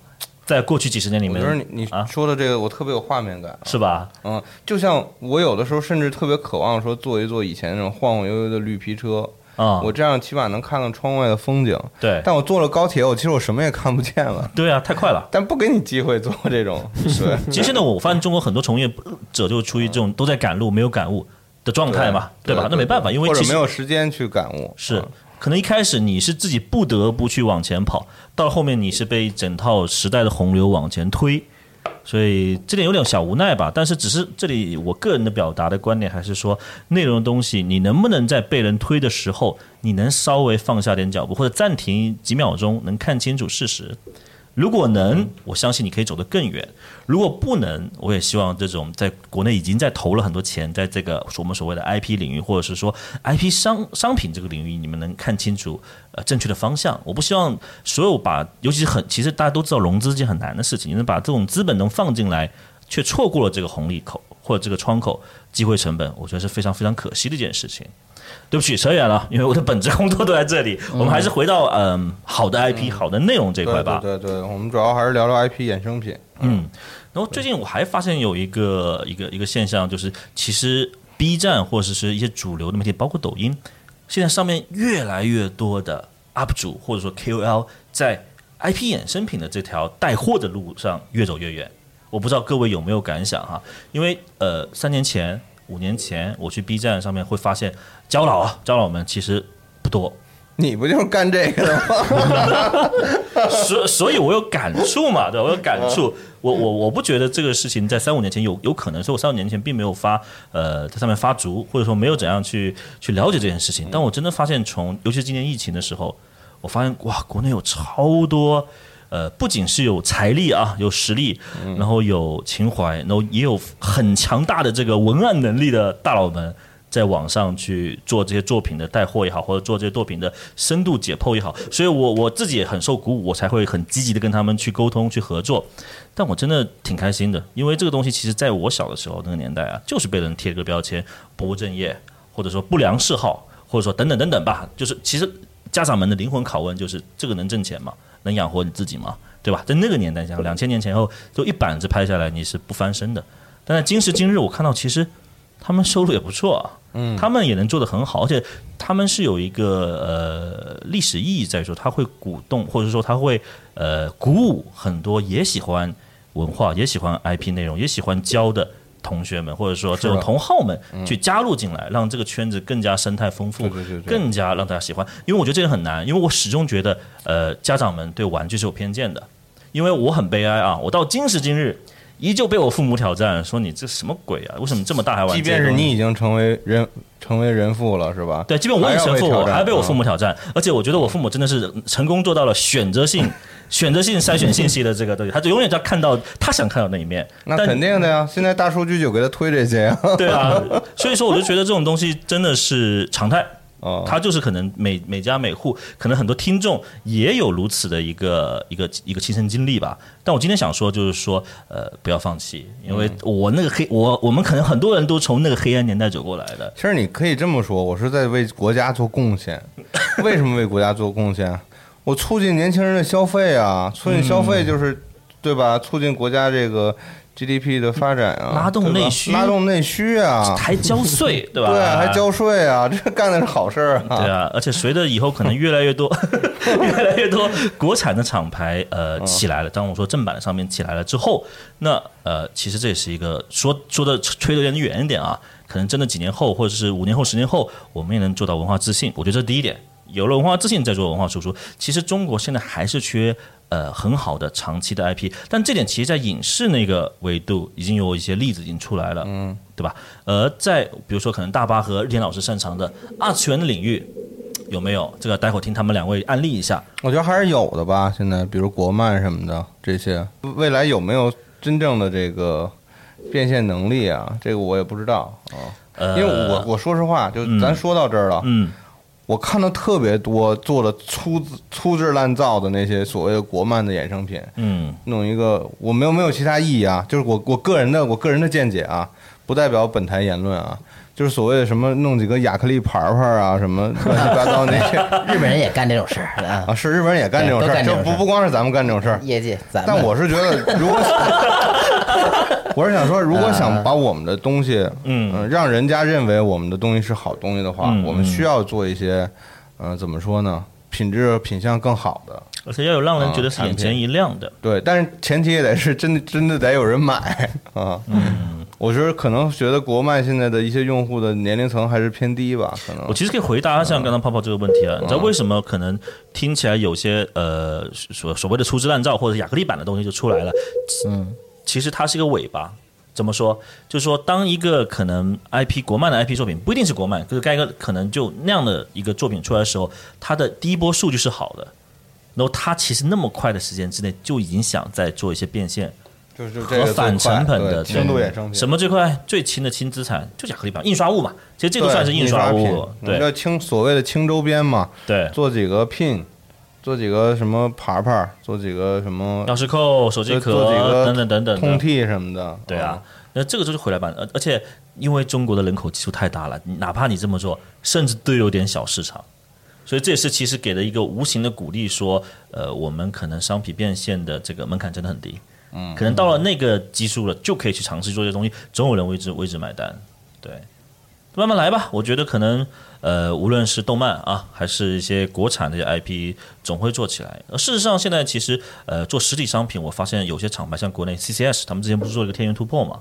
在过去几十年里面我觉得，你你啊说的这个我特别有画面感。是吧？嗯，就像我有的时候甚至特别渴望说坐一坐以前那种晃晃悠悠的绿皮车，啊、我这样起码能看到窗外的风景。对但我坐了高铁，我其实我什么也看不见了。对啊，太快了。但不给你机会做这种，对，其实现在我发现中国很多从业者就处于这种都在赶路没有感悟的状态嘛，对吧？那没办法，因为或者没有时间去感悟。是嗯，可能一开始你是自己不得不去往前跑，到了后面你是被整套时代的洪流往前推，所以这点有点小无奈吧。但是只是这里我个人的表达的观点还是说，内容的东西你能不能在被人推的时候，你能稍微放下点脚步，或者暂停几秒钟，能看清楚事实。如果能，我相信你可以走得更远。如果不能，我也希望这种在国内已经在投了很多钱，在这个我们所谓的 IP 领域，或者是说 IP 商商品这个领域，你们能看清楚呃正确的方向。我不希望所有把，尤其是很，其实大家都知道融资是件很难的事情，你能把这种资本能放进来，却错过了这个红利口或者这个窗口，机会成本，我觉得是非常非常可惜的一件事情。对不起，扯远了，因为我的本职工作都在这里。我们还是回到嗯好的 IP、好的内容这一块吧。对对对，我们主要还是聊聊 IP 衍生品。嗯，然后最近我还发现有一个一个一个现象，就是其实 B 站或者是一些主流的媒体，包括抖音，现在上面越来越多的 UP 主或者说 KOL 在 IP 衍生品的这条带货的路上越走越远。我不知道各位有没有感想哈？因为呃，三年前、五年前我去 B 站上面会发现，胶老啊，胶老们其实不多，你不就是干这个的吗？所所以，我有感触嘛，对吧我有感触。我我我不觉得这个事情在三五年前有有可能，所以我三五年前并没有发呃在上面发足，或者说没有怎样去去了解这件事情。但我真的发现从，尤其是今年疫情的时候，我发现哇，国内有超多。呃，不仅是有财力啊，有实力，然后有情怀，然后也有很强大的这个文案能力的大佬们，在网上去做这些作品的带货也好，或者做这些作品的深度解剖也好，所以我我自己也很受鼓舞，我才会很积极的跟他们去沟通、去合作。但我真的挺开心的，因为这个东西其实在我小的时候那个年代啊，就是被人贴个标签，不务正业，或者说不良嗜好，或者说等等等等吧。就是其实家长们的灵魂拷问就是：这个能挣钱吗？能养活你自己吗？对吧？在那个年代下，两千年前后，就一板子拍下来，你是不翻身的。但在今时今日，我看到其实他们收入也不错啊，嗯，他们也能做得很好，而且他们是有一个呃历史意义在说，他会鼓动或者说他会呃鼓舞很多也喜欢文化、也喜欢 IP 内容、也喜欢教的同学们，或者说这种是同好们去加入进来，让这个圈子更加生态丰富，对对对对更加让大家喜欢。因为我觉得这个很难，因为我始终觉得呃家长们对玩具是有偏见的，因为我很悲哀啊，我到今时今日。依旧被我父母挑战，说你这什么鬼啊？为什么这么大还玩？即便是你已经成为人成为人父了，是吧？对，即便我已经成父，我还被我父嗯母挑战，而且我觉得我父母真的是成功做到了选择性、选择性筛选信息的这个东西，他就永远在看到他想看到那一面。那肯定的呀，现在大数据就给他推这些呀。对啊，所以说我就觉得这种东西真的是常态。哦，他就是可能每每家每户，可能很多听众也有如此的一个一个一个亲身经历吧。但我今天想说，就是说，呃，不要放弃，因为我那个黑，我我们可能很多人都从那个黑暗年代走过来的。其实你可以这么说，我是在为国家做贡献。为什么为国家做贡献？我促进年轻人的消费啊，促进消费就是，对吧？促进国家这个 GDP 的发展啊，拉动内需拉动内需啊，还交税，对吧？对啊，还交税啊，这干的是好事儿啊。对啊，而且随着以后可能越来越多、越来越多国产的厂牌呃嗯起来了，当我说正版上面起来了之后，那呃其实这也是一个说说的吹得有点远一点啊，可能真的几年后或者是五年后、十年后，我们也能做到文化自信。我觉得这是第一点，有了文化自信再做文化输出。其实中国现在还是缺。呃，很好的长期的 IP，但这点其实，在影视那个维度已经有一些例子已经出来了，嗯，对吧？而在比如说，可能大巴和日天老师擅长的二次元的领域，有没有？这个待会儿听他们两位案例一下。我觉得还是有的吧。现在比如国漫什么的这些，未来有没有真正的这个变现能力啊？这个我也不知道啊。呃，因为我我说实话，就咱说到这儿了，嗯我看到特别多做的粗制粗制滥造的那些所谓的国漫的衍生品，嗯，弄一个我没有没有其他意义啊，就是我我个人的我个人的见解啊，不代表本台言论啊。就是所谓的什么弄几个亚克力牌牌啊，什么乱七八糟那些 日本人也干这种事儿啊啊，，是日本人也干这种事儿，就不不光是咱们干这种事儿。业界咱们。但我是觉得，如果 我是想说，如果想把我们的东西，嗯呃让人家认为我们的东西是好东西的话，嗯我们需要做一些，嗯、怎么说呢？品质品相更好的，而且要有让人觉得是眼前一亮的。对，但是前提也得是真的真的得有人买啊。嗯，我觉得可能觉得国漫现在的一些用户的年龄层还是偏低吧，可能我其实可以回答像刚刚泡泡这个问题啊，你知道为什么可能听起来有些呃所所谓的粗制滥造或者亚克力版的东西就出来了？嗯，其实它是一个尾巴。怎么说？就是说，当一个可能 IP 国漫的 IP 作品不一定是国漫，就是该个可能就那样的一个作品出来的时候，它的第一波数据是好的，然后它其实那么快的时间之内就已经想在做一些变现，就是这个和反成本的对轻度衍生品，什么最快？最轻的轻资产就亚克力板印刷物嘛，其实这对个算是印刷品物，对叫轻所谓的轻周边嘛，对。做几个 pin，做几个什么牌牌，做几个什么钥匙扣、手机壳等等等等通的，替什么的，对啊，那这个就是回来版，而而且因为中国的人口基数太大了，哪怕你这么做，甚至都有点小市场，所以这也是其实给了一个无形的鼓励，说，呃，我们可能商品变现的这个门槛真的很低，嗯，可能到了那个基数了，就可以去尝试做这些东西，总有人为之为之买单，对，慢慢来吧，我觉得可能。呃，无论是动漫啊，还是一些国产的 IP，总会做起来。事实上，现在其实呃，做实体商品，我发现有些厂牌，像国内 CCS，他们之前不是做了一个天元突破嘛？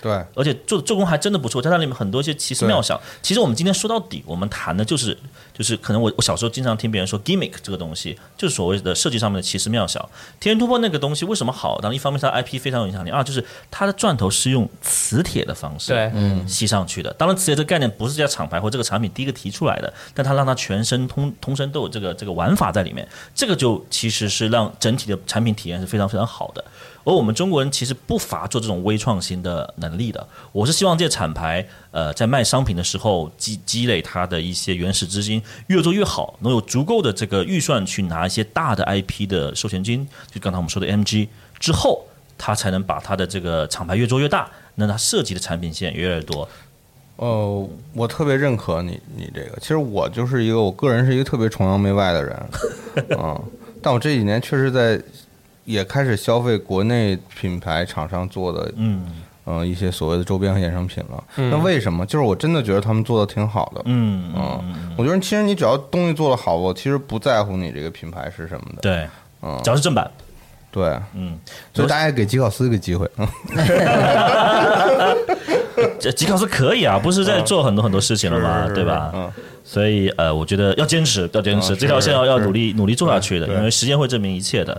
对，而且做做工还真的不错，在那里面很多一些奇思妙想。其实我们今天说到底，我们谈的就是就是可能我我小时候经常听别人说 gimmick 这个东西，就是所谓的设计上面的奇思妙想。天元突破那个东西为什么好？当然一方面它 IP 非常有影响力，二就是它的钻头是用磁铁的方式对嗯吸上去的。当然，磁铁这个概念不是这家厂牌或这个产品第一个提出来的，但它让它全身通通身都有这个这个玩法在里面，这个就其实是让整体的产品体验是非常非常好的。而我们中国人其实不乏做这种微创新的能力的。我是希望这些厂牌，呃，在卖商品的时候积积累它的一些原始资金，越做越好，能有足够的这个预算去拿一些大的 IP 的授权金，就刚才我们说的 MG 之后，它才能把它的这个厂牌越做越大，那它涉及的产品线也越来越多。呃，我特别认可你你这个。其实我就是一个，我个人是一个特别崇洋媚外的人，嗯，但我这几年确实在也开始消费国内品牌厂商做的，嗯。呃，一些所谓的周边和衍生品了。那为什么？就是我真的觉得他们做的挺好的，嗯嗯，我觉得其实你只要东西做的好，我其实不在乎你这个品牌是什么的，对，嗯。只要是正版，对，嗯，所以大家给吉考斯一个机会，嗯 这吉考斯可以啊，不是在做很多很多事情了吗？对吧？嗯，所以呃，我觉得要坚持，要坚持，嗯这条线要要努力努力做下去的，因为时间会证明一切的。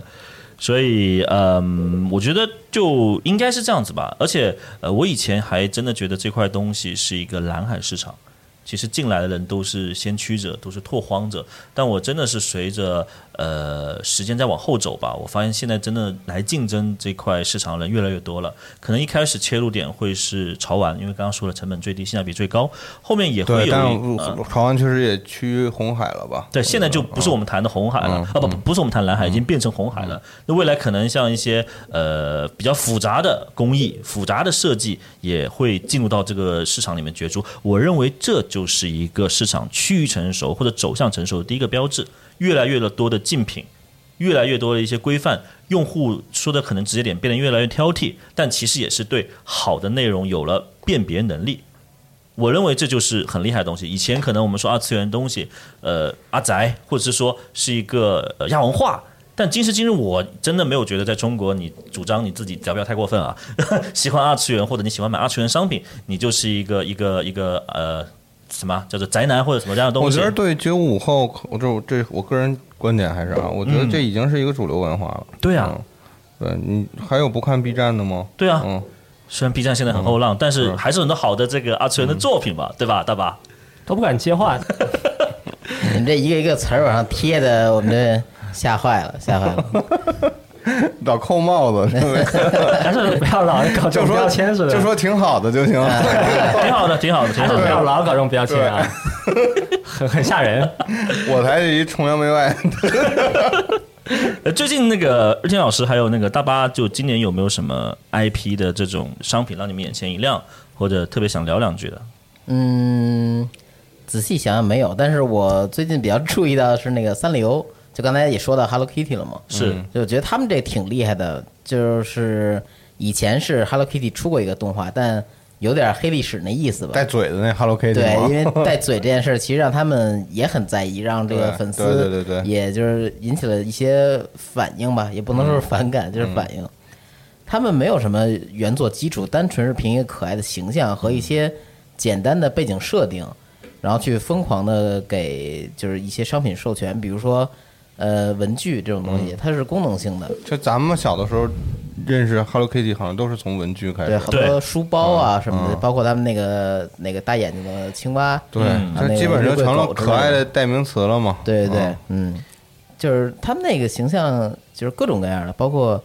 所以，嗯，我觉得就应该是这样子吧。而且，呃，我以前还真的觉得这块东西是一个蓝海市场。其实进来的人都是先驱者，都是拓荒者。但我真的是随着呃时间再往后走吧，我发现现在真的来竞争这块市场的人越来越多了。可能一开始切入点会是潮玩，因为刚刚说了成本最低，性价比最高。后面也会，有潮玩确实也趋于红海了吧？对，现在就不是我们谈的红海了、嗯啊，不不不是我们谈蓝海，已经变成红海了。那未来可能像一些呃比较复杂的工艺、复杂的设计也会进入到这个市场里面角逐。我认为这就是一个市场趋于成熟或者走向成熟的第一个标志。越来越多的竞品，越来越多的一些规范，用户说的可能直接点，变得越来越挑剔，但其实也是对好的内容有了辨别能力。我认为这就是很厉害的东西。以前可能我们说二次元东西，呃，阿宅，或者是说是一个亚文化。但今时今日，我真的没有觉得在中国，你主张你自己，要不要太过分啊，喜欢二次元或者你喜欢买二次元商品，你就是一个一个一个呃什么叫做宅男或者什么这样的东西。我觉得对九五后，我这这我个人观点还是啊，我觉得这已经是一个主流文化了。对啊，嗯对你还有不看 B 站的吗？对啊，嗯，虽然 B 站现在很后浪，但是是还是很多好的这个二次元的作品吧，对吧，大巴？都不敢接话。你们这一个一个词儿往上贴的，我们这吓坏了，吓坏了。老扣帽子，还是不要老搞这种标签似的，就说挺好的就行。挺好的，挺好的，挺还是不。要老搞这种标签啊，很很吓人。我才是一崇洋媚外。呃，最近那个日天老师还有那个大巴，就今年有没有什么 IP 的这种商品让你们眼前一亮，或者特别想聊两句的？嗯，仔细想想没有，但是我最近比较注意到的是那个三流，就刚才也说到 Hello Kitty 了嘛，是，就我觉得他们这挺厉害的，就是以前是 Hello Kitty 出过一个动画，但有点黑历史那意思吧。带嘴的那 Hello Kitty 对，因为带嘴这件事儿，其实让他们也很在意，让这个粉丝对对对对。也就是引起了一些反应吧，也不能说是反感，就是反应。他们没有什么原作基础，单纯是凭一个可爱的形象和一些简单的背景设定，然后去疯狂的给就是一些商品授权，比如说呃文具这种东西，它是功能性的，就咱们小的时候认识 Hello Kitty，好像都是从文具开始。对，很多书包啊什么的，嗯。包括他们那个那个大眼睛的青蛙，对嗯，这基本上成了可爱的代名词了嘛。对对对嗯，嗯，就是他们那个形象，就是各种各样的，包括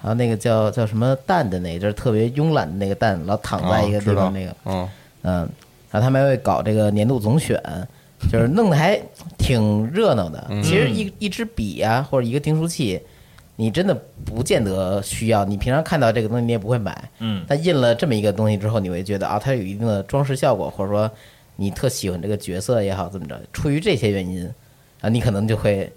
还有那个叫叫什么蛋的那个，就是特别慵懒的那个蛋，老躺在一个地方那个，嗯，嗯，然后他们还会搞这个年度总选，就是弄得还挺热闹的。嗯。其实一一支笔啊，或者一个订书器，你真的不见得需要，你平常看到这个东西你也不会买，嗯，但印了这么一个东西之后，你会觉得啊，它有一定的装饰效果，或者说你特喜欢这个角色也好，怎么着，出于这些原因啊，你可能就会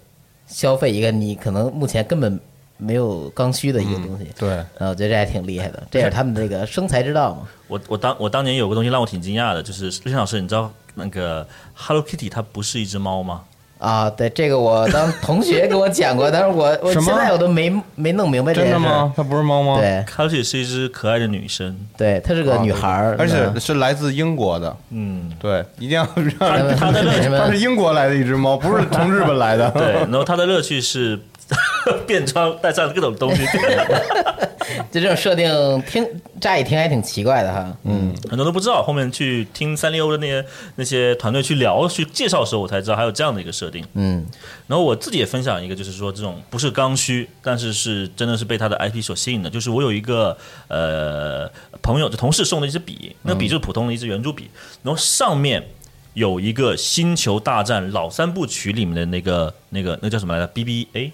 消费一个你可能目前根本没有刚需的一个东西。对，啊，我觉得这还挺厉害的，这也是他们这个生财之道嘛。我我当我当年有个东西让我挺惊讶的，就是日天老师，你知道那个 Hello Kitty 它不是一只猫吗？啊，对，这个我当同学跟我讲过，但是我我什么现在我都没没弄明白这个事儿真的吗？？它不是猫吗？，对 Hello Kitty 是一只可爱的女生，对，她是个女孩儿，而且嗯是来自英国的。嗯，对，一定要让他的 乐趣它是英国来的一只猫，不是从日本来的。对，然后它的乐趣是 变装带上各种东西，就这种设定听乍一听还挺奇怪的哈。嗯，很多都不知道。后面去听三丽鸥的那些那些团队去聊去介绍的时候，我才知道还有这样的一个设定。嗯，然后我自己也分享一个，就是说这种不是刚需，但是是真的是被他的 IP 所吸引的。就是我有一个呃朋友，就同事送的一支笔，那笔就是普通的一支圆珠笔，然后上面有一个《星球大战》老三部曲里面的那个那个那叫什么来着？BBA，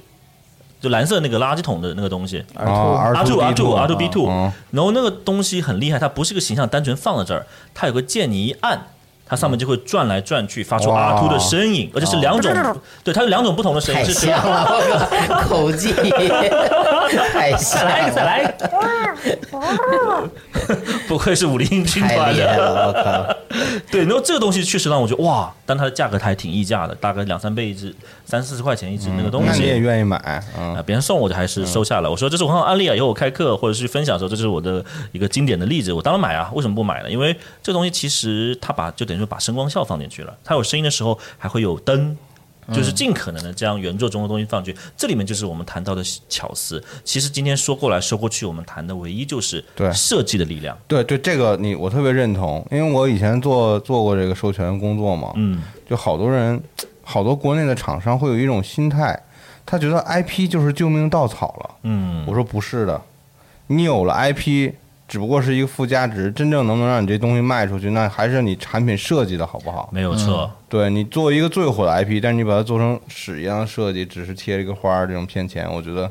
就蓝色那个垃圾桶的那个东西。儿啊兔 R two R two R two B two，嗯。然后那个东西很厉害，它不是个形象单纯放在这儿，它有个键你一按，它上面就会转来转去，发出阿秃的声音，而且是两种，对，它有两种不同的声音，太是 像了，我靠，口技太像来一个，再了，来一个，不愧是武林军太团的。我靠！对，然后这个东西确实让我觉得哇，但它的价格还挺溢价的，大概两三倍一只，三四十块钱一只那个东西你也。愿意买？啊，嗯，别人送我就还是收下了。我说这是我很好案例啊，以后我开课或者是分享的时候，这是我的一个经典的例子。我当然买啊，为什么不买呢？因为这东西其实它把就等于说把声光效放进去了，它有声音的时候还会有灯。就是尽可能的将原作中的东西放进去，这里面就是我们谈到的巧思。其实今天说过来说过去，我们谈的唯一就是对设计的力量。对对，这个你我特别认同，因为我以前做做过这个授权工作嘛，嗯，就好多人，好多国内的厂商会有一种心态，他觉得 IP 就是救命稻草了。嗯，我说不是的，你有了 IP，只不过是一个附加值，真正能不能让你这东西卖出去，那还是你产品设计的好不好。没有错。对你做一个最火的 IP，但是你把它做成屎一样的设计，只是贴了一个花儿，这种骗钱，我觉得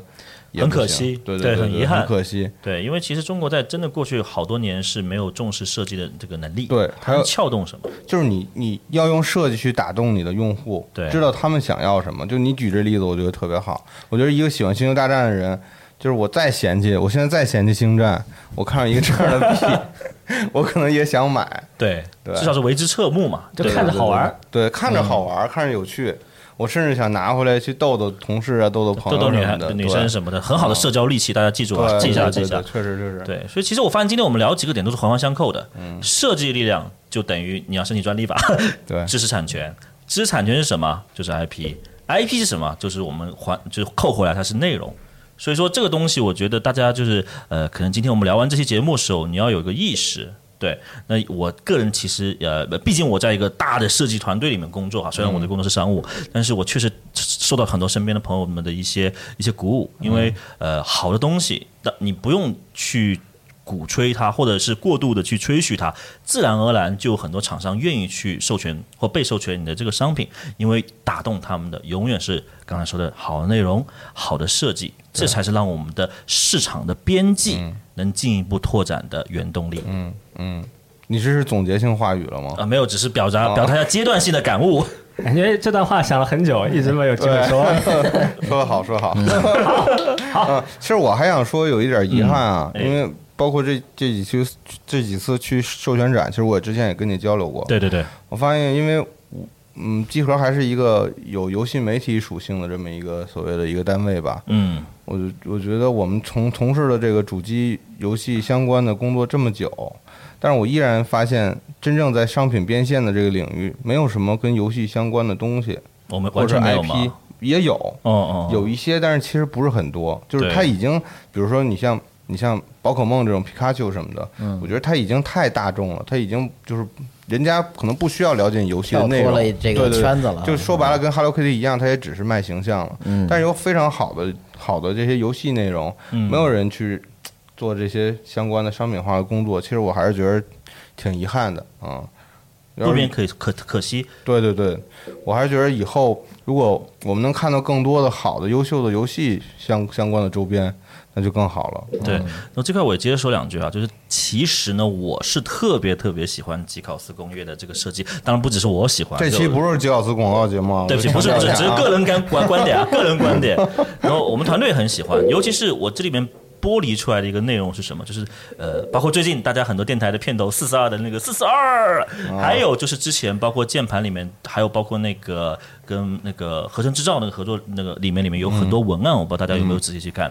也很可惜对对，对很遗憾很可惜。对，因为其实中国在真的过去好多年是没有重视设计的这个能力，对还有还有撬动什么？就是你你要用设计去打动你的用户，对知道他们想要什么。就你举这例子，我觉得特别好。我觉得一个喜欢星球大战的人，就是我再嫌弃，我现在再嫌弃星战，我看到一个这样的币，我可能也想买。对，对至少是为之侧目嘛，就看着好玩儿。对，看着好玩，看着有趣。我甚至想拿回来去逗逗同事啊，逗逗朋友逗逗女孩。女生什么的，很好的社交利器，大家记住啊，记一下记一下。确实确实。对，所以其实我发现今天我们聊几个点都是环环相扣的。嗯设计力量就等于你要申请专利吧，对知识产权，知识产权是什么？就是 IP，IP 是什么？就是我们还就是扣回来它是内容。所以说这个东西，我觉得大家就是呃，可能今天我们聊完这期节目的时候，你要有一个意识。对，那我个人其实呃，毕竟我在一个大的设计团队里面工作啊，虽然我的工作是商务，但是我确实受到很多身边的朋友们的一些一些鼓舞，因为呃好的东西，那你不用去。鼓吹它，或者是过度的去吹嘘它，自然而然就有很多厂商愿意去授权或被授权你的这个商品，因为打动他们的永远是刚才说的好的内容、好的设计，这才是让我们的市场的边际能进一步拓展的原动力。嗯嗯，你这是总结性话语了吗？啊，没有，只是表达表达一下阶段性的感悟。感觉这段话想了很久，一直没有机会说。说得好，说得好。好，其实我还想说有一点遗憾啊，因为。包括这这几次这几次去授权展，其实我之前也跟你交流过。对对对，我发现，因为嗯，集合还是一个有游戏媒体属性的这么一个所谓的一个单位吧。嗯，我我觉得我们从从事的这个主机游戏相关的工作这么久，但是我依然发现，真正在商品变现的这个领域，没有什么跟游戏相关的东西。我们完全没有 IP 也有，哦哦，有一些，但是其实不是很多。就是它已经，比如说你像。你像宝可梦这种皮卡丘什么的，嗯，我觉得它已经太大众了，它已经就是人家可能不需要了解游戏的内容，这个圈子了。就说白了，跟 Hello Kitty 一样，它也只是卖形象了。嗯，但是有非常好的好的这些游戏内容，没有人去做这些相关的商品化的工作。其实我还是觉得挺遗憾的啊。多边可以可可惜。对对对，我还是觉得以后如果我们能看到更多的好的、优秀的游戏相相关的周边。那就更好了。对，那这块我也接着说两句啊，就是其实呢，我是特别特别喜欢吉考斯公约的这个设计，当然不只是我喜欢。这期不是吉考斯广告节目，对不起，不是不是，只是个人观观观点啊，个人观点。然后我们团队很喜欢，尤其是我这里面。剥离出来的一个内容是什么？就是呃，包括最近大家很多电台的片头四四二的那个四四二，还有就是之前包括键盘里面，还有包括那个跟那个合成制造那个合作那个里面里面有很多文案，我不知道大家有没有仔细去看。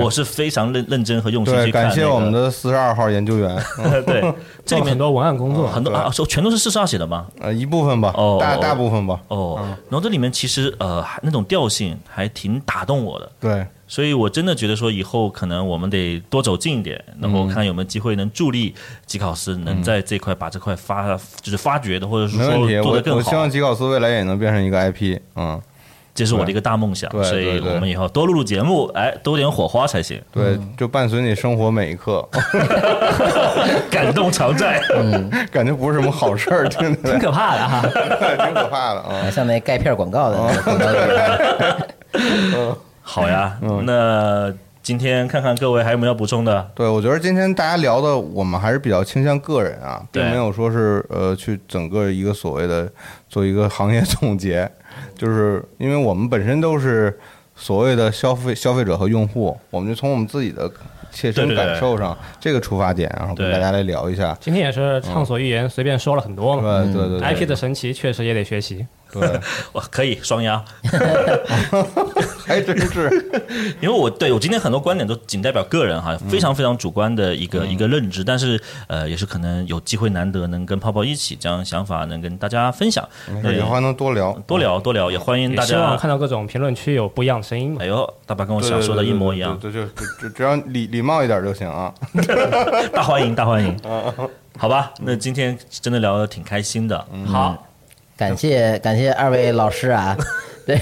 我是非常认认真和用心去看。感谢我们的四十二号研究员。对，这里面很多文案工作，很多啊，说全都是四十二写的吗？呃，一部分吧，大大部分吧。哦，然后这里面其实呃那种调性还挺打动我的。对。所以，我真的觉得说，以后可能我们得多走近一点，然后看有没有机会能助力吉考斯能在这块把这块发，就是发掘的，或者是说做得更好。我希望吉考斯未来也能变成一个 IP，嗯，这是我的一个大梦想。所以我们以后多录录节目，哎，多点火花才行。对，就伴随你生活每一刻，感动常在。嗯，感觉不是什么好事儿，挺可怕的哈，挺可怕的啊，像那钙片广告的。嗯。好呀，那今天看看各位还有没有要补充的？对，我觉得今天大家聊的，我们还是比较倾向个人啊，并没有说是呃去整个一个所谓的做一个行业总结，就是因为我们本身都是所谓的消费消费者和用户，我们就从我们自己的切身感受上这个出发点，然后跟大家来聊一下。今天也是畅所欲言，随便说了很多嘛。对对对，IP 的神奇确实也得学习。对，我可以双压，还真是，因为我对我今天很多观点都仅代表个人哈，非常非常主观的一个一个认知，但是呃，也是可能有机会难得能跟泡泡一起将想法能跟大家分享，以后还能多聊。多聊多聊，也欢迎大家。希望看到各种评论区有不一样的声音。哎呦，大白跟我想说的一模一样，对，就只只要礼礼貌一点就行啊，大欢迎大欢迎，好吧，那今天真的聊的挺开心的，好。感谢感谢二位老师啊，对，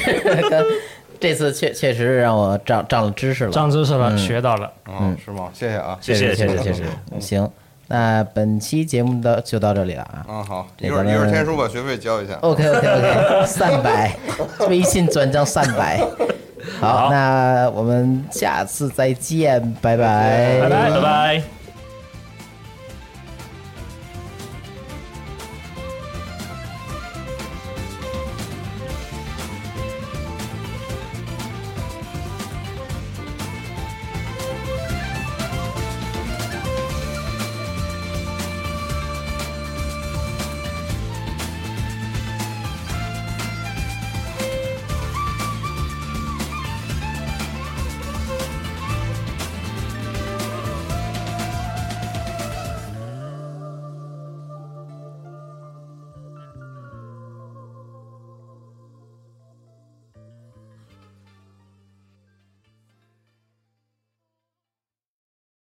这次确确实让我长长了知识了，长知识了，学到了，嗯，是吗？谢谢啊，谢谢谢谢谢谢。行，那本期节目的就到这里了啊。嗯，好，一会儿一会儿天叔把学费交一下。OK OK OK，三百，微信转账三百。好，那我们下次再见，拜拜，拜拜拜拜。